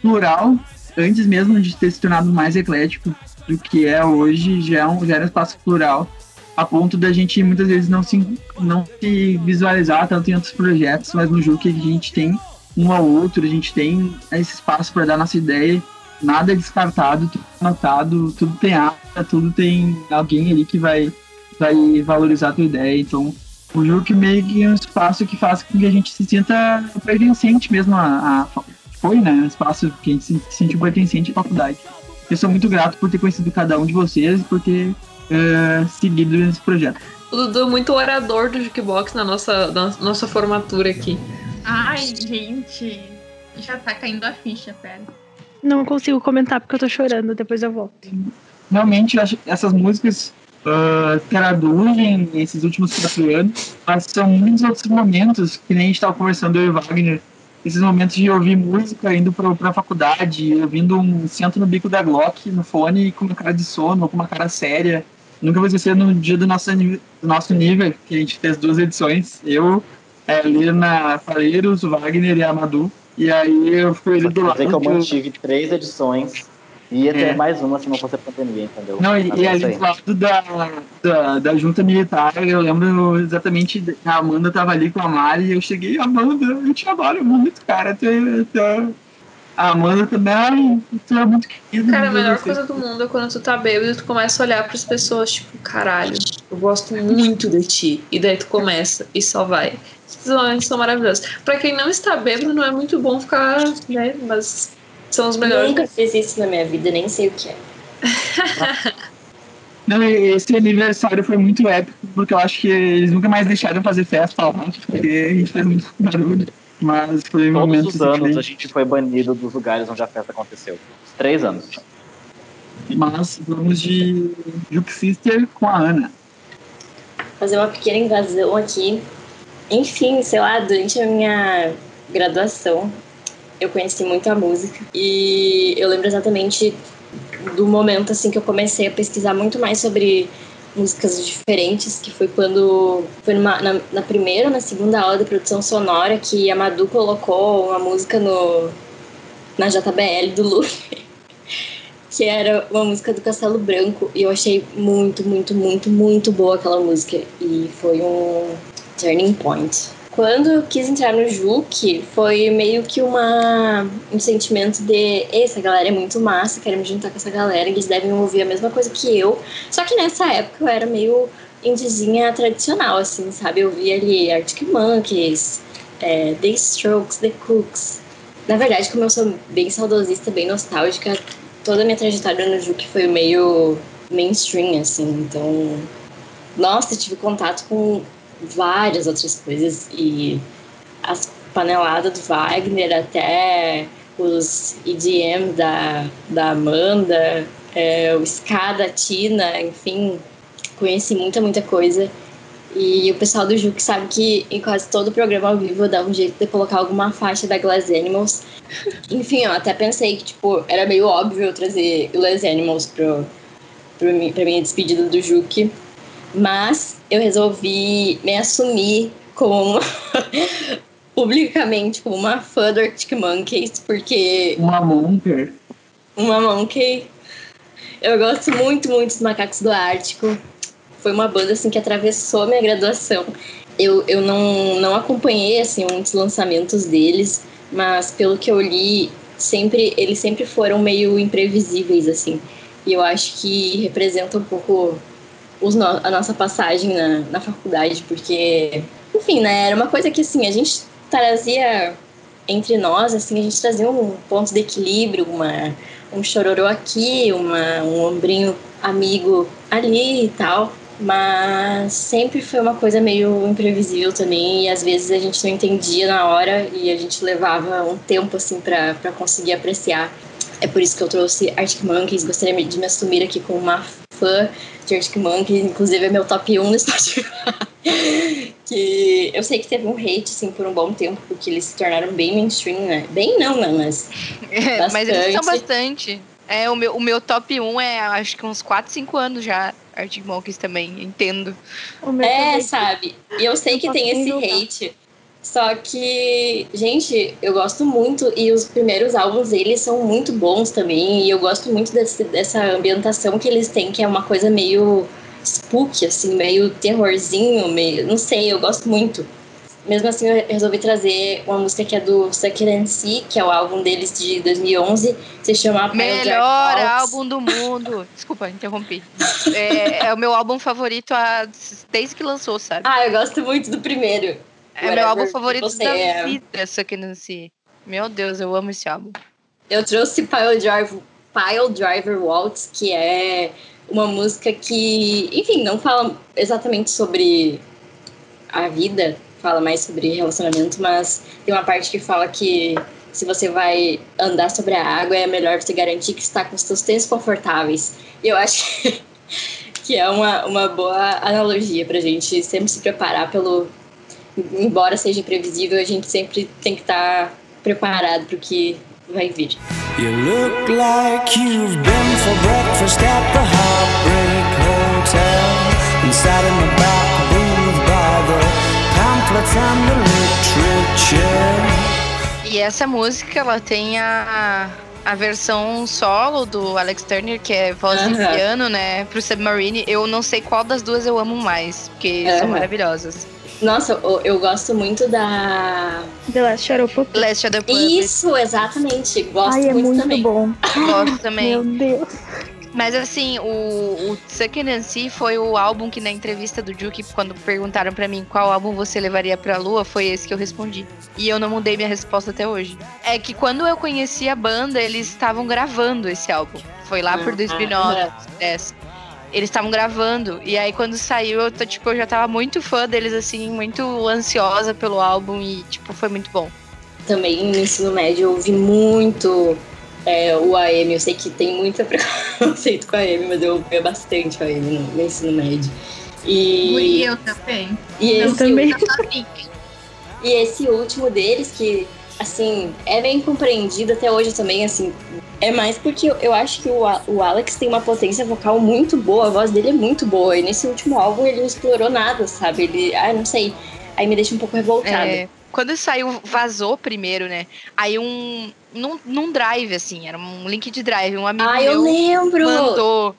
plural, antes mesmo de ter se tornado mais eclético do que é hoje, já, é um, já era um espaço plural, a ponto da gente muitas vezes não se, não se visualizar tanto em outros projetos, mas no jogo que a gente tem um ao outro, a gente tem esse espaço para dar nossa ideia, nada é descartado, tudo é anotado, tudo tem ata, tudo tem alguém ali que vai, vai valorizar a tua ideia, então o jogo que meio que é um espaço que faz com que a gente se sinta pertencente mesmo a, a foi, né, um espaço que a gente se sentiu pertencente à faculdade. Eu sou muito grato por ter conhecido cada um de vocês e por ter uh, seguido esse projeto. O Dudu é muito orador do Jukebox na nossa, na nossa formatura aqui. Ai, gente, já tá caindo a ficha, pera. Não consigo comentar porque eu tô chorando, depois eu volto. Realmente, eu acho que essas músicas uh, traduzem esses últimos quatro anos, mas são muitos outros momentos, que nem a gente tava conversando, eu e Wagner, esses momentos de ouvir música indo pra, pra faculdade, ouvindo um centro no bico da Glock no fone com uma cara de sono, com uma cara séria. Nunca vou esquecer no dia do nosso, do nosso nível, que a gente fez duas edições. Eu, é, ali na Faleiros, o Wagner e a Madu. E aí eu fui ali do lado. Que eu do- mantive três edições e ia ter É. mais uma se não fosse a pandemia, entendeu? Não, e, e é ali do lado da, da, da junta militar, eu lembro exatamente a Amanda tava ali com a Mari e eu cheguei, Amanda, eu te adoro muito, cara. Tu, é- tu, é- a Amanda também, ai, tu é muito querida. Cara, a melhor coisa do mundo é quando tu tá bêbado e tu começa a olhar pras pessoas, tipo, caralho, eu gosto muito de ti. E daí tu começa e só vai. Esses momentos são maravilhosos. Pra quem não está bêbado, não é muito bom ficar, né? Mas são os melhores. Nunca fiz isso na minha vida, nem sei o que é. Não, esse aniversário foi muito épico, porque eu acho que eles nunca mais deixaram fazer festa lá, porque a gente fez muito barulho. Mas foi um Todos momento os anos assim, a gente foi banido dos lugares onde a festa aconteceu. Os três anos. Mas vamos de Juke Sister com a Ana. Fazer uma pequena invasão aqui. Enfim, sei lá, durante a minha graduação, eu conheci muito a música. E eu lembro exatamente do momento assim que eu comecei a pesquisar muito mais sobre músicas diferentes, que foi quando foi numa, na, na primeira, na segunda aula de produção sonora que a Madu colocou uma música no na JBL do Luffy, que era uma música do Castelo Branco, e eu achei muito, muito, muito, muito boa aquela música e foi um turning point. Quando eu quis entrar no Juque, foi meio que uma, um sentimento de essa galera é muito massa, quero me juntar com essa galera, eles devem ouvir a mesma coisa que eu. Só que nessa época eu era meio indiezinha tradicional, assim, sabe? Eu via ali Arctic Monkeys, é, The Strokes, The Cooks. Na verdade, como eu sou bem saudosista, bem nostálgica, toda a minha trajetória no Juque foi meio mainstream, assim, então... Nossa, tive contato com várias outras coisas e as paneladas do Wagner até os EDM da, da Amanda, é, o ska da Tina, enfim, conheci muita, muita coisa. E o pessoal do Juque sabe que em quase todo programa ao vivo eu dava um jeito de colocar alguma faixa da Glass Animals. Enfim, eu até pensei que, tipo, era meio óbvio eu trazer Glass Animals pro, pro, pra minha despedida do Juque. Mas eu resolvi me assumir como publicamente como uma fã do Arctic Monkeys, porque Uma Monker. uma monkey. Eu gosto muito, muito dos Macacos do Ártico. Foi uma banda assim que atravessou a minha graduação. Eu, eu não, não acompanhei assim muitos lançamentos deles, mas pelo que eu li, sempre eles sempre foram meio imprevisíveis assim. E eu acho que representa um pouco os no- a nossa passagem na, na faculdade, porque, enfim, né, era uma coisa que assim, a gente trazia entre nós, assim, a gente trazia um ponto de equilíbrio, uma, um chororô aqui, uma, um ombrinho amigo ali e tal. Mas sempre foi uma coisa meio imprevisível também, e às vezes a gente não entendia na hora e a gente levava um tempo assim pra conseguir apreciar. É por isso que eu trouxe Arctic Monkeys, gostaria de me assumir aqui como uma fã de Arctic Monkeys, inclusive é meu top 1 no Spotify. que eu sei que teve um hate assim por um bom tempo, porque eles se tornaram bem mainstream, né? Bem não, né? Mas É, mas eles são Bastante. É, o meu, o meu top 1 é acho que uns 4, 5 anos já. Arctic Monkeys também, entendo. É, sabe? E eu sei que tem esse julgar. hate. Só que, gente, eu gosto muito e os primeiros álbuns deles são muito bons também. E eu gosto muito desse- dessa ambientação que eles têm, que é uma coisa meio spooky, assim, meio terrorzinho, meio. Não sei, eu gosto muito. Mesmo assim, eu resolvi trazer uma música que é do Sucker and See, que é o álbum deles de 2011, se chama Melhor álbum do mundo. Desculpa, interrompi. É, é o meu álbum favorito desde que lançou, sabe? Ah, eu gosto muito do primeiro. É meu álbum favorito da é. vida, Suck and See. Meu Deus, eu amo esse álbum. Eu trouxe Pile Driver, Pile Driver Waltz, que é uma música que, enfim, não fala exatamente sobre a vida, fala mais sobre relacionamento, mas tem uma parte que fala que se você vai andar sobre a água, é melhor você garantir que está com os seus tênis confortáveis. E eu acho que, é uma, uma boa analogia pra gente sempre se preparar pelo. Embora seja imprevisível, a gente sempre tem que estar preparado para o que vai vir. You look like you've been for breakfast at the Heartbreak Hotel. And sat in the back booth by the pamphlets and the literature. E essa música, ela tem a, a versão solo do Alex Turner, que é voz de Aham. piano, né? Pro Submarine. Eu não sei qual das duas eu amo mais, porque são Aham. maravilhosas. Nossa, eu, eu gosto muito da. The Last Shadow Puppet. Last Shadow Puppet. Isso, exatamente. Gosto Ai, é muito, muito também. bom. Gosto também. Meu Deus. Mas assim, o, o Sucking and See foi o álbum que na entrevista do Juke, quando perguntaram pra mim qual álbum você levaria pra lua, foi esse que eu respondi. E eu não mudei minha resposta até hoje. É que quando eu conheci a banda, eles estavam gravando esse álbum. Foi lá por 2009, 2010. Eles estavam gravando. E aí quando saiu, eu, tô, tipo, eu já tava muito fã deles, assim, muito ansiosa pelo álbum e, tipo, foi muito bom. Também no ensino médio eu ouvi muito é, o AM. Eu sei que tem muito preconceito com a AM, mas eu ouvia bastante o AM no, no ensino médio. E, Guri, eu também. E Eu esse, também. E esse último deles, que, assim, é bem compreendido até hoje também, assim. É mais porque eu, acho que o, o Alex tem uma potência vocal muito boa, a voz dele é muito boa. E nesse último álbum ele não explorou nada, sabe? Ele, ah, não sei. Aí me deixa um pouco revoltada. É, quando saiu, vazou primeiro, né? Aí um. Num, num drive, assim, era um link de drive, um amigo Ah, eu lembro! mandou.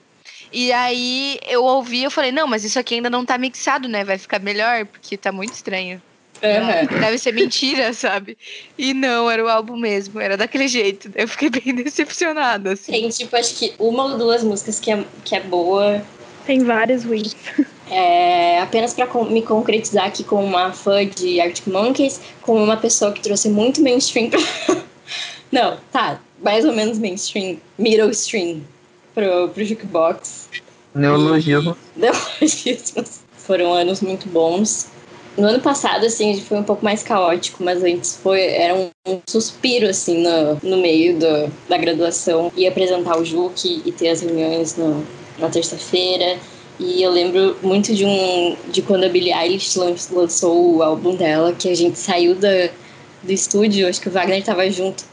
E aí eu ouvi, eu falei, não, mas isso aqui ainda não tá mixado, né? Vai ficar melhor, porque tá muito estranho. Uhum. Deve ser mentira, sabe? E não, era o álbum mesmo, era daquele jeito. Eu fiquei bem decepcionada, assim. Tem, tipo, acho que uma ou duas músicas que é, que é boa. Tem várias ruins. É, apenas pra con- me concretizar aqui como uma fã de Arctic Monkeys, como uma pessoa que trouxe muito mainstream pra... Não, tá, mais ou menos mainstream, middle stream pro, pro jukebox. Neologismo. Neologismos. Foram anos muito bons. No ano passado, assim, foi um pouco mais caótico, mas antes foi, era um, um suspiro, assim, no, no meio do, da graduação. Ir apresentar o Juque e ter as reuniões no, na terça-feira. E eu lembro muito de um de quando a Billie Eilish lan- lançou o álbum dela, que a gente saiu da, do estúdio, acho que o Wagner tava junto.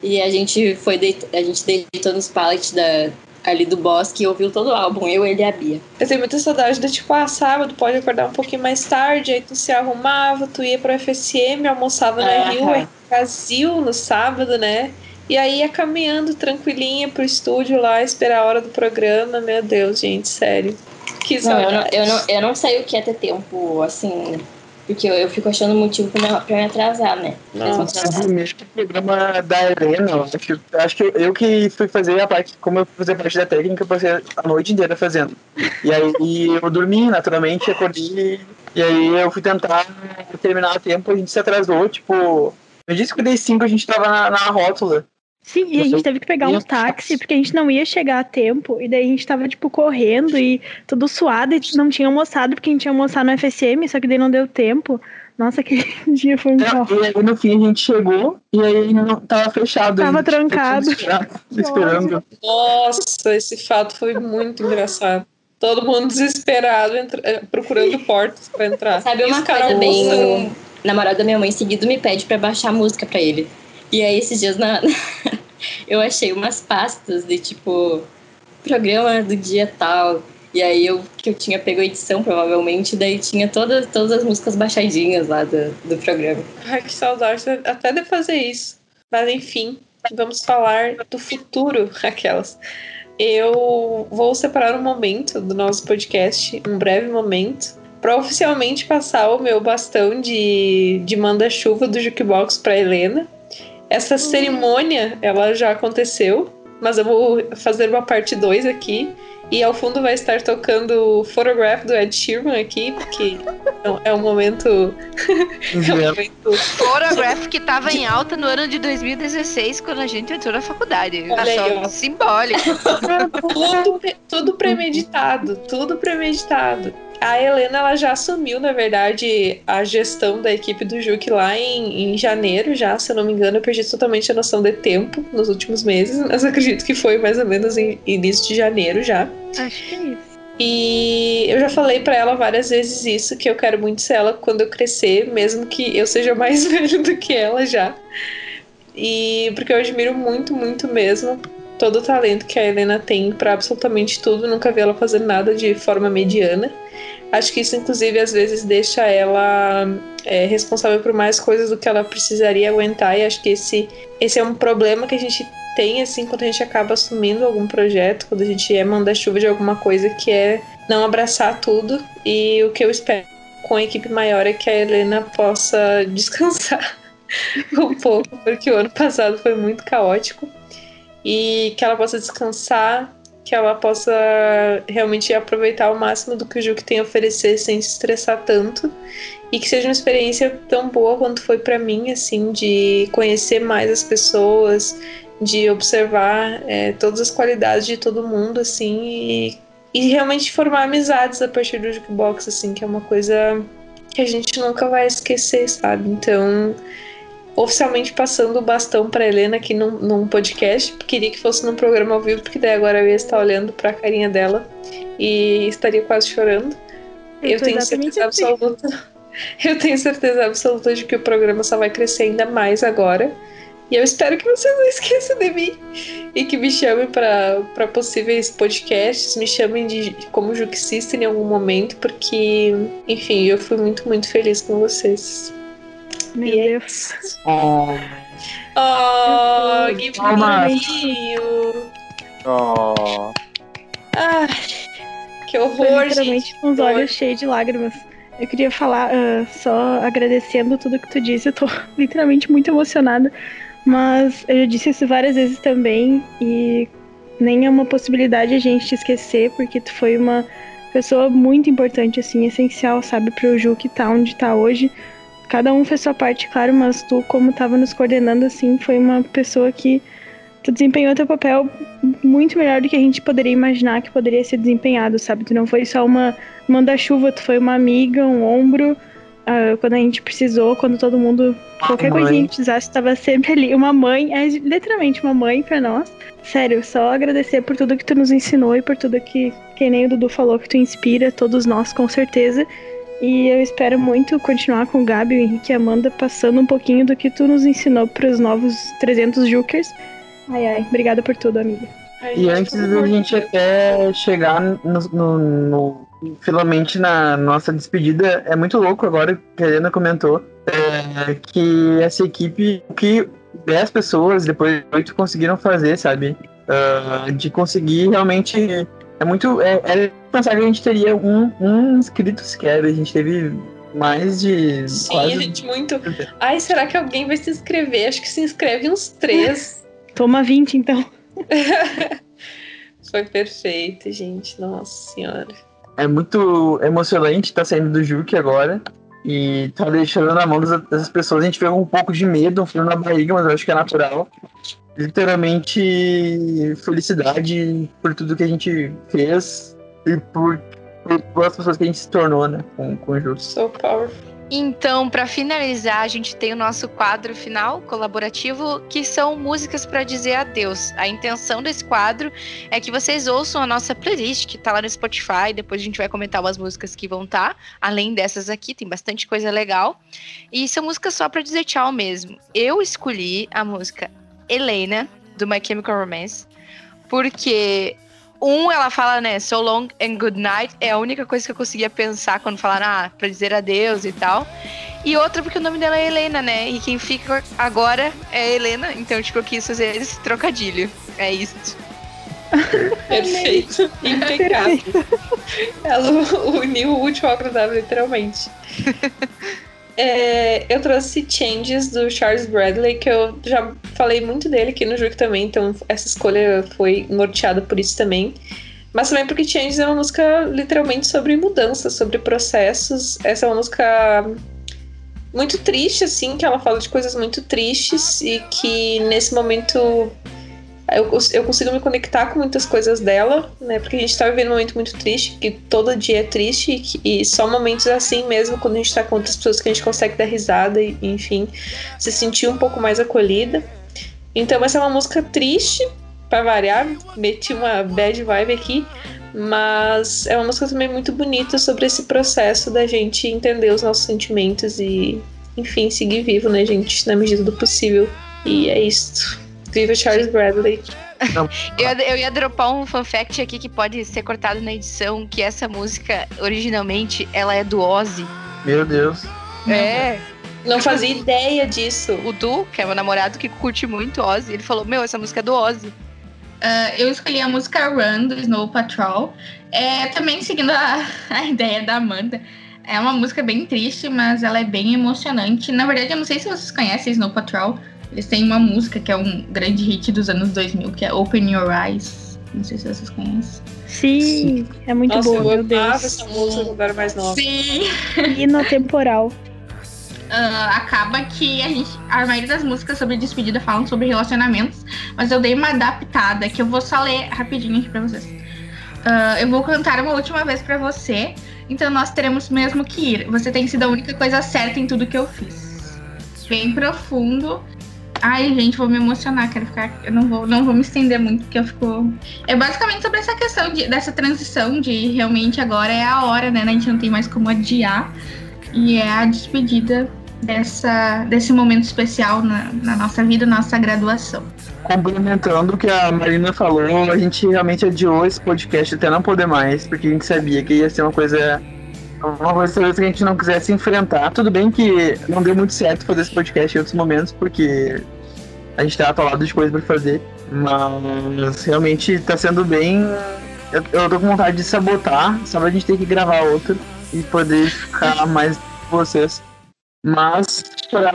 E a gente foi deit- a gente deitou nos pallets da, ali do bosque e ouviu todo o álbum, eu, ele e a Bia. Eu tenho muita saudade do tipo, ah, sábado pode acordar um pouquinho mais tarde, aí tu se arrumava, tu ia pro FSM, almoçava na Aham. Rio, Brasil no sábado, né? E aí ia caminhando tranquilinha pro estúdio lá, esperar a hora do programa. Meu Deus, gente, sério. Que Não, eu, não, eu, não, eu não sei o que é ter tempo, assim, porque eu, eu fico achando motivo pra me, pra me atrasar, né? Nossa, atrasada. mesmo que o programa da Helena, acho, que- acho que eu, eu que fui fazer a parte, como eu fui fazer parte da técnica, eu passei a noite inteira fazendo. E aí eu dormi, naturalmente, acordei, e aí eu fui tentar terminar a tempo, a gente se atrasou, tipo, eu disse que dei 5, a gente tava na, na rótula. Sim, e a gente teve que pegar um táxi, porque a gente não ia chegar a tempo, e daí a gente tava, tipo, correndo e tudo suado, e não tinha almoçado, porque a gente ia almoçar no FSM, só que daí não deu tempo. Nossa, aquele dia foi um caos. E aí no fim a gente chegou, e aí não, tava fechado. Tava tipo, trancado. Esperando. Nossa, esse fato foi muito engraçado. Todo mundo desesperado, entra- eh, procurando portas pra entrar. Sabe uma coisa bem. O namorado da minha mãe seguido me pede pra baixar a música pra ele. E aí esses dias na... eu achei umas pastas de tipo programa do dia tal. E aí eu que eu tinha pego a edição, provavelmente, daí tinha todas, todas as músicas baixadinhas lá do, do programa. Ai, que saudade até de fazer isso. Mas enfim, vamos falar do futuro, aquelas. Eu vou separar um momento do nosso podcast, um breve momento, para oficialmente passar o meu bastão de, de manda-chuva do Jukebox para Helena. Essa cerimônia, ela já aconteceu, mas eu vou fazer uma parte 2 aqui. E ao fundo vai estar tocando Photograph do Ed Sheeran aqui, porque é um momento. é um momento Photograph que tava em alta no ano de 2016, quando a gente entrou na faculdade. Olha aí, Só ó. simbólico. tudo, tudo premeditado, tudo premeditado. A Helena ela já assumiu, na verdade, a gestão da equipe do Juque lá em, em janeiro já, se eu não me engano, eu perdi totalmente a noção de tempo nos últimos meses, mas acredito que foi mais ou menos em início de janeiro já. Acho que é isso. E eu já falei pra ela várias vezes isso, que eu quero muito ser ela quando eu crescer, mesmo que eu seja mais velho do que ela já. E porque eu admiro muito, muito mesmo todo o talento que a Helena tem pra absolutamente tudo, nunca vi ela fazer nada de forma mediana. Acho que isso, inclusive, às vezes deixa ela é, responsável por mais coisas do que ela precisaria aguentar, e acho que esse, esse é um problema que a gente tem, assim, quando a gente acaba assumindo algum projeto, quando a gente é manda-chuva de alguma coisa, que é não abraçar tudo. E o que eu espero com a equipe maior é que a Helena possa descansar um pouco, porque o ano passado foi muito caótico. E que ela possa descansar, que ela possa realmente aproveitar o máximo do que o Juque tem a oferecer sem se estressar tanto. E que seja uma experiência tão boa quanto foi para mim, assim, de conhecer mais as pessoas, de observar é, todas as qualidades de todo mundo, assim, e, e realmente formar amizades a partir do jukebox, assim, que é uma coisa que a gente nunca vai esquecer, sabe? Então, oficialmente passando o bastão para Helena aqui num, num podcast, queria que fosse num programa ao vivo, porque daí agora eu ia estar olhando para a carinha dela e estaria quase chorando. Eu Eu tenho certeza assim. absoluta. Eu tenho certeza absoluta de que o programa só vai crescer ainda mais agora. E eu espero que vocês não esqueçam de mim e que me chamem para possíveis podcasts, me chamem de como Juxista em algum momento, porque, enfim, eu fui muito, muito feliz com vocês. Meu Deus. Oh, Oh, que bonitinho! oh. Ai, que horror, literalmente gente. com os olhos cheios de lágrimas. Eu queria falar, ah, só agradecendo tudo que tu disse, eu tô literalmente muito emocionada, mas eu já disse isso várias vezes também, e nem é uma possibilidade a gente te esquecer, porque tu foi uma pessoa muito importante, assim, essencial, sabe, pro Ju que tá onde tá hoje. Cada um fez sua parte, claro, mas tu, como tava nos coordenando, assim, foi uma pessoa que tu desempenhou teu papel muito melhor do que a gente poderia imaginar que poderia ser desempenhado, sabe? Tu não foi só uma manda-chuva, tu foi uma amiga, um ombro, ah, quando a gente precisou, quando todo mundo, qualquer mãe. coisinha que precisasse, estava sempre ali. Uma mãe, é literalmente uma mãe pra nós. Sério, só agradecer por tudo que tu nos ensinou e por tudo que, que nem o Dudu falou, que tu inspira todos nós, com certeza. E eu espero muito continuar com o Gabi, o Henrique e a Amanda passando um pouquinho do que tu nos ensinou pros novos 300 Jukers. Ai, ai, obrigada por tudo, amiga. E antes da gente até chegar no, no, no- finalmente na nossa despedida, é muito louco agora que a Helena comentou é, que essa equipe, o que 10 pessoas, depois de 8 conseguiram fazer, sabe? Ah, de conseguir realmente. É muito. É, é pensar que a gente teria um, um inscrito sequer, a gente teve mais de. Sim, quase a gente muito. Ai, será que alguém vai se inscrever? Acho que se inscreve uns três. Toma 20, então. Foi perfeito, gente. Nossa senhora. É muito emocionante estar saindo do Juque agora. E tá deixando na mão das- dessas pessoas. A gente pegou um pouco de medo, um frio na barriga, mas eu acho que é natural. Literalmente, felicidade por tudo que a gente fez e por, por, por as pessoas que a gente se tornou, né? Com, com o Ju. So powerful. Então, para finalizar, a gente tem o nosso quadro final colaborativo, que são músicas para dizer adeus. A intenção desse quadro é que vocês ouçam a nossa playlist, que tá lá no Spotify. Depois a gente vai comentar umas músicas que vão estar. Além dessas aqui, tem bastante coisa legal. E são músicas só para dizer tchau mesmo. Eu escolhi a música Helena, do My Chemical Romance, porque um, ela fala, né, so long and good night, é a única coisa que eu conseguia pensar quando falaram, ah, pra dizer adeus e tal. E outra, porque o nome dela é Helena, né, e quem fica agora é Helena, então, tipo, eu quis fazer esse trocadilho. É isso. Perfeito. Impecável. Ela uniu o útil ao agradável, literalmente. É, eu trouxe Changes do Charles Bradley, que eu já falei muito dele aqui no Juke também, então essa escolha foi norteada por isso também. Mas também porque Changes é uma música literalmente sobre mudança, sobre processos. Essa é uma música muito triste, assim, que ela fala de coisas muito tristes e que nesse momento eu, eu consigo me conectar com muitas coisas dela, né? Porque a gente tá vivendo um momento muito triste, que todo dia é triste, e, que- e só momentos assim mesmo, quando a gente tá com outras pessoas que a gente consegue dar risada e, enfim, se sentir um pouco mais acolhida. Então, essa é uma música triste, pra variar, meti uma bad vibe aqui, mas é uma música também muito bonita sobre esse processo da gente entender os nossos sentimentos e, enfim, seguir vivo, né, gente, na medida do possível. E é isso. Viva Charles Bradley. Eu, ia- eu ia dropar um fun fact aqui que pode ser cortado na edição, que essa música, originalmente, ela é do Ozzy. Meu Deus. É. Não fazia ideia disso. O Du, que é meu namorado que curte muito Ozzy, ele falou: Meu, essa música é do Ozzy. Ah, eu escolhi a música Run do Snow Patrol. É, também seguindo a, a ideia da Amanda. É uma música bem triste, mas ela é bem emocionante. Na verdade, eu não sei se vocês conhecem Snow Patrol. Eles têm uma música que é um grande hit dos anos 2000, que é Open Your Eyes. Não sei se vocês conhecem. Sim, é muito Nossa, boa, eu meu Deus. essa música quando era mais nova. Sim. Hino temporal. Ah, acaba que a gente. A maioria das músicas sobre despedida falam sobre relacionamentos, mas eu dei uma adaptada que eu vou só ler rapidinho aqui pra vocês. Ah, eu vou cantar uma última vez pra você, então nós teremos mesmo que ir. Você tem sido a única coisa certa em tudo que eu fiz. Bem profundo. Ai, gente, vou me emocionar, quero ficar. Eu não vou, não vou me estender muito, porque eu fico. É basicamente sobre essa questão de, dessa transição de realmente agora é a hora, né? A gente não tem mais como adiar. E é a despedida dessa, desse momento especial na, na nossa vida, nossa graduação. Complementando o que a Marina falou, a gente realmente adiou esse podcast até não poder mais, porque a gente sabia que ia ser uma coisa. Uma coisa que a gente não quisesse enfrentar. Tudo bem que não deu muito certo fazer esse podcast em outros momentos, porque a gente tava atolado de coisa pra fazer. Mas realmente tá sendo bem. Eu, eu tô com vontade de sabotar, só pra gente ter que gravar outro. e poder ficar mais com vocês. Mas, para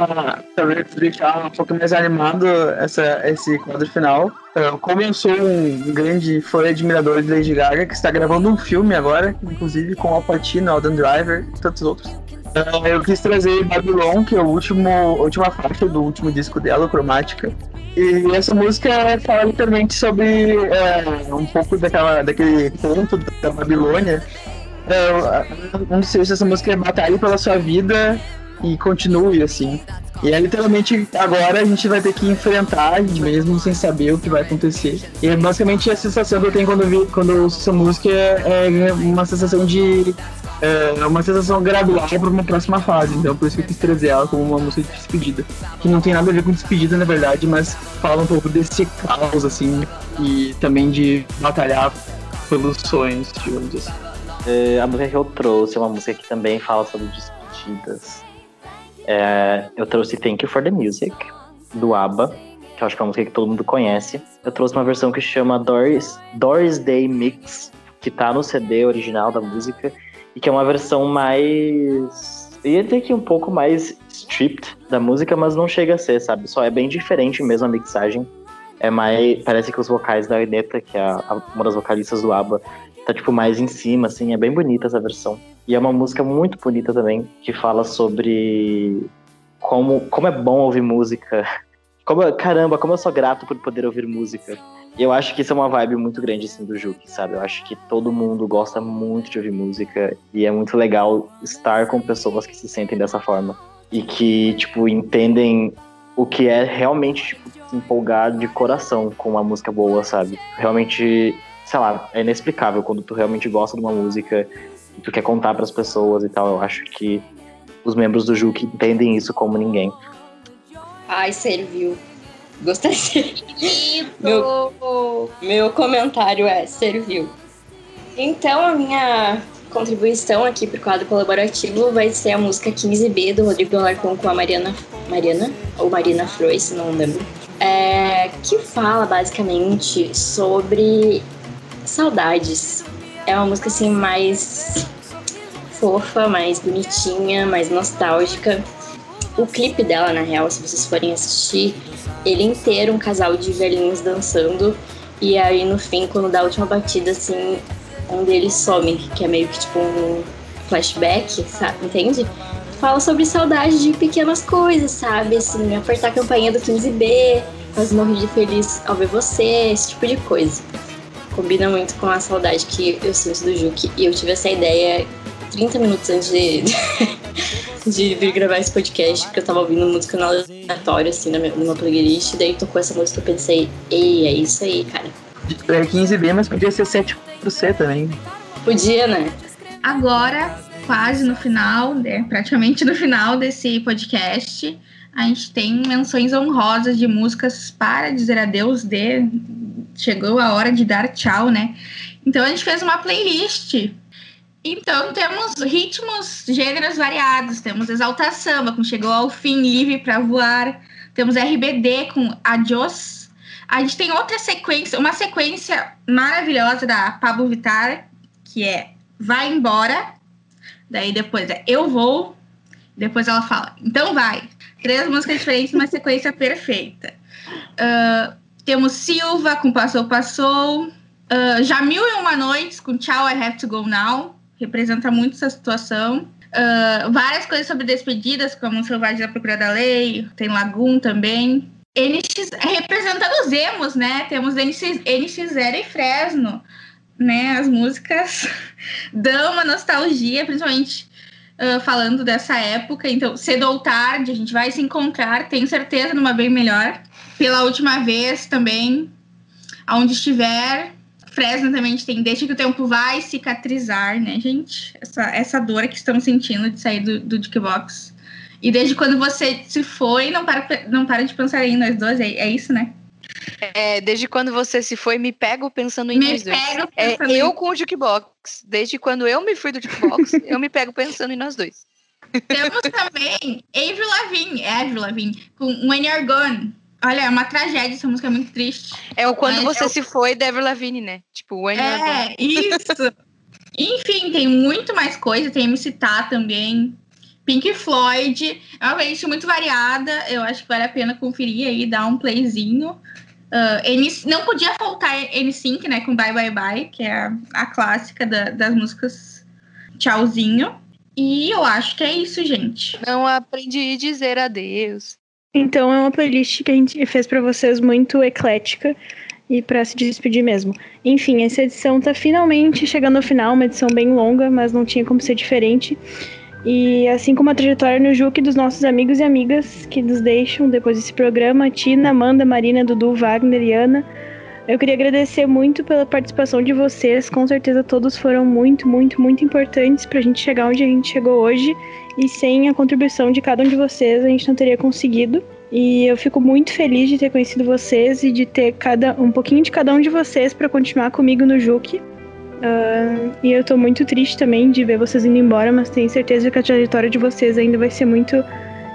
deixar um pouco mais animado essa, esse quadro final, eh, como eu sou um grande fã e admirador de Lady Gaga, que está gravando um filme agora, inclusive com Al Pacino, Alden Driver e tantos outros, eh, eu quis trazer Babylon, que é a última faixa do último disco dela, Cromática. E essa música fala literalmente sobre eh, um pouco daquela, daquele conto da Babilônia. Não sei se essa música é batalha pela sua vida e continue assim. E é literalmente agora a gente vai ter que enfrentar mesmo sem saber o que vai acontecer. E é basicamente a sensação que eu tenho quando vi, quando eu ouço essa música é, é uma sensação de. É uma sensação gradual para uma próxima fase. Então por isso que eu quis trazer ela como uma música de despedida. Que não tem nada a ver com despedida, na verdade, mas fala um pouco desse caos, assim, e também de batalhar pelos sonhos, digamos assim. É, a música que eu trouxe é uma música que também fala sobre despedidas. É, eu trouxe Thank You for the Music, do ABBA, que eu acho que é uma música que todo mundo conhece. Eu trouxe uma versão que chama Doris, Doris Day Mix, que tá no CD original da música, e que é uma versão mais. Ia dizer que um pouco mais stripped da música, mas não chega a ser, sabe? Só é bem diferente mesmo a mixagem. É mais. Parece que os vocais da Aneta, que é a- uma das vocalistas do ABBA, tá tipo mais em cima, assim, é bem bonita essa versão. E é uma música muito bonita também, que fala sobre como, como é bom ouvir música. Como, caramba, como eu sou grato por poder ouvir música. E eu acho que isso é uma vibe muito grande, assim, do Juque, sabe? Eu acho que todo mundo gosta muito de ouvir música e é muito legal estar com pessoas que se sentem dessa forma. E que, tipo, entendem o que é realmente, tipo, se empolgar de coração com uma música boa, sabe? Realmente, sei lá, é inexplicável quando tu realmente gosta de uma música e tu quer contar pras pessoas e tal. Eu acho que os membros do Juque entendem isso como ninguém. Ai, serviu. Gostei. Meu, meu comentário é serviu. Então, a minha contribuição aqui pro quadro colaborativo vai ser a música 15B do Rodrigo Alarcon com a Mariana. Mariana? Ou Marina Frois, se não lembro. É, que fala basicamente sobre saudades. É uma música assim mais fofa, mais bonitinha, mais nostálgica. O clipe dela, na real, se vocês forem assistir, ele inteiro um casal de velhinhos dançando. E aí no fim, quando dá a última batida, assim, um deles some, que é meio que tipo um flashback, sabe? Entende? Fala sobre saudade de pequenas coisas, sabe? Assim, apertar a campainha do 15B, mas morrer de feliz ao ver você, esse tipo de coisa. Combina muito com a saudade que eu sinto do Juque. E eu tive essa ideia 30 minutos antes de, de vir gravar esse podcast, porque eu tava ouvindo música no aleatório, assim, na minha, numa playlist, daí tocou essa música e eu pensei, ei, é isso aí, cara. É 15B, mas podia ser 7 pro C também. Podia, né? Agora, quase no final, né, praticamente no final desse podcast, a gente tem menções honrosas de músicas para dizer adeus de chegou a hora de dar tchau, né? Então a gente fez uma playlist. Então temos ritmos, gêneros variados. Temos Exalta Samba com Chegou ao Fim, Livre para Voar. Temos RBD com Adios. A gente tem outra sequência, uma sequência maravilhosa da Pablo Vittar, que é Vai Embora. Daí depois é Eu Vou. Depois ela fala, então vai. Três músicas diferentes, uma sequência perfeita. Ah, temos Silva com Passou, Passou. Uh, Já Mil e Uma Noites com Tchau, I Have to Go Now. Representa muito essa situação. Ah, várias coisas sobre despedidas, como Selvagem da Procura da Lei. Tem Lagoon também. NX, representando os emos, né? Temos NX, NX0 e Fresno. Né? As músicas dão uma nostalgia, principalmente ah, falando dessa época. Então, cedo ou tarde, a gente vai se encontrar, tenho certeza, numa bem melhor. Pela última vez também, aonde estiver. Fresno também a gente tem Deixa que o tempo vai cicatrizar, né, gente? Essa, essa dor que estamos sentindo de sair do, do Jukebox. E desde quando você se foi, não para, não para de pensar em nós dois, é, é isso, né? É, desde quando você se foi, me pego pensando em Me nós dois. É, em- eu com o jukebox. Desde quando eu me fui do jukebox, eu me pego pensando em nós dois. Temos também Avril Lavigne, Avril Lavigne, com When You're Gone. Olha, é uma tragédia, essa música é muito triste. É o quando Mas você é se foi, Dever Lavigne, né? Tipo, when you're É, gone. isso. Enfim, tem muito mais coisa. Tem MC Tá também. Pink Floyd. É uma playlist muito variada. Eu acho que vale a pena conferir aí, dar um playzinho. Uh, N- não podia faltar N5, né? Com Bye Bye Bye, que é a, a clássica da- das músicas Tchauzinho. E eu acho que é isso, gente. Não aprendi a dizer adeus. Então é uma playlist que a gente fez pra vocês muito eclética e pra se despedir mesmo. Enfim, essa edição tá finalmente chegando ao final, uma edição bem longa, mas não tinha como ser diferente. E assim como a trajetória no Juque dos nossos amigos e amigas que nos deixam depois desse programa, Tina, Amanda, Marina, Dudu, Wagner e Ana, eu queria agradecer muito pela participação de vocês. Com certeza todos foram muito, muito, muito importantes pra gente chegar onde a gente chegou hoje. E sem a contribuição de cada um de vocês, a gente não teria conseguido. E eu fico muito feliz de ter conhecido vocês e de ter cada um pouquinho de cada um de vocês para continuar comigo no Juque. Ah, e eu tô muito triste também de ver vocês indo embora, mas tenho certeza que a trajetória de vocês ainda vai ser muito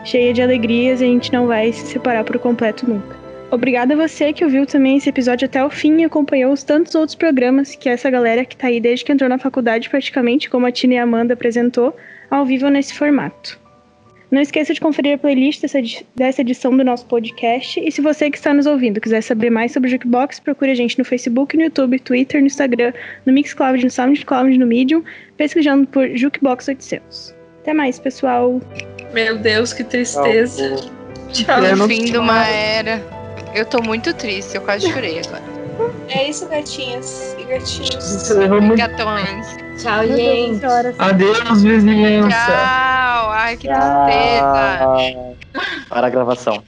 cheia de alegrias e a gente não vai se separar por completo nunca. Obrigada a você que ouviu também esse episódio até o fim e acompanhou os tantos outros programas que essa galera que tá aí desde que entrou na faculdade praticamente, como a Tina e a Amanda apresentou, ao vivo nesse formato. Não esqueça de conferir a playlist dessa, edi- dessa edição do nosso podcast. E se você que está nos ouvindo quiser saber mais sobre o Jukebox, procure a gente no Facebook, no YouTube, Twitter, no Instagram, no Mixcloud, no SoundCloud, no Medium, pesquisando por Jukebox 800. Até mais, pessoal! Meu Deus, que tristeza. Tchau. É o fim de uma era. Eu tô muito triste, eu quase chorei agora. É isso, gatinhas gatinhos. Gatões. Tchau, Meu Deus, senhora. Adeus, vizinhança. Tchau. Ai, que tristeza. Para a gravação.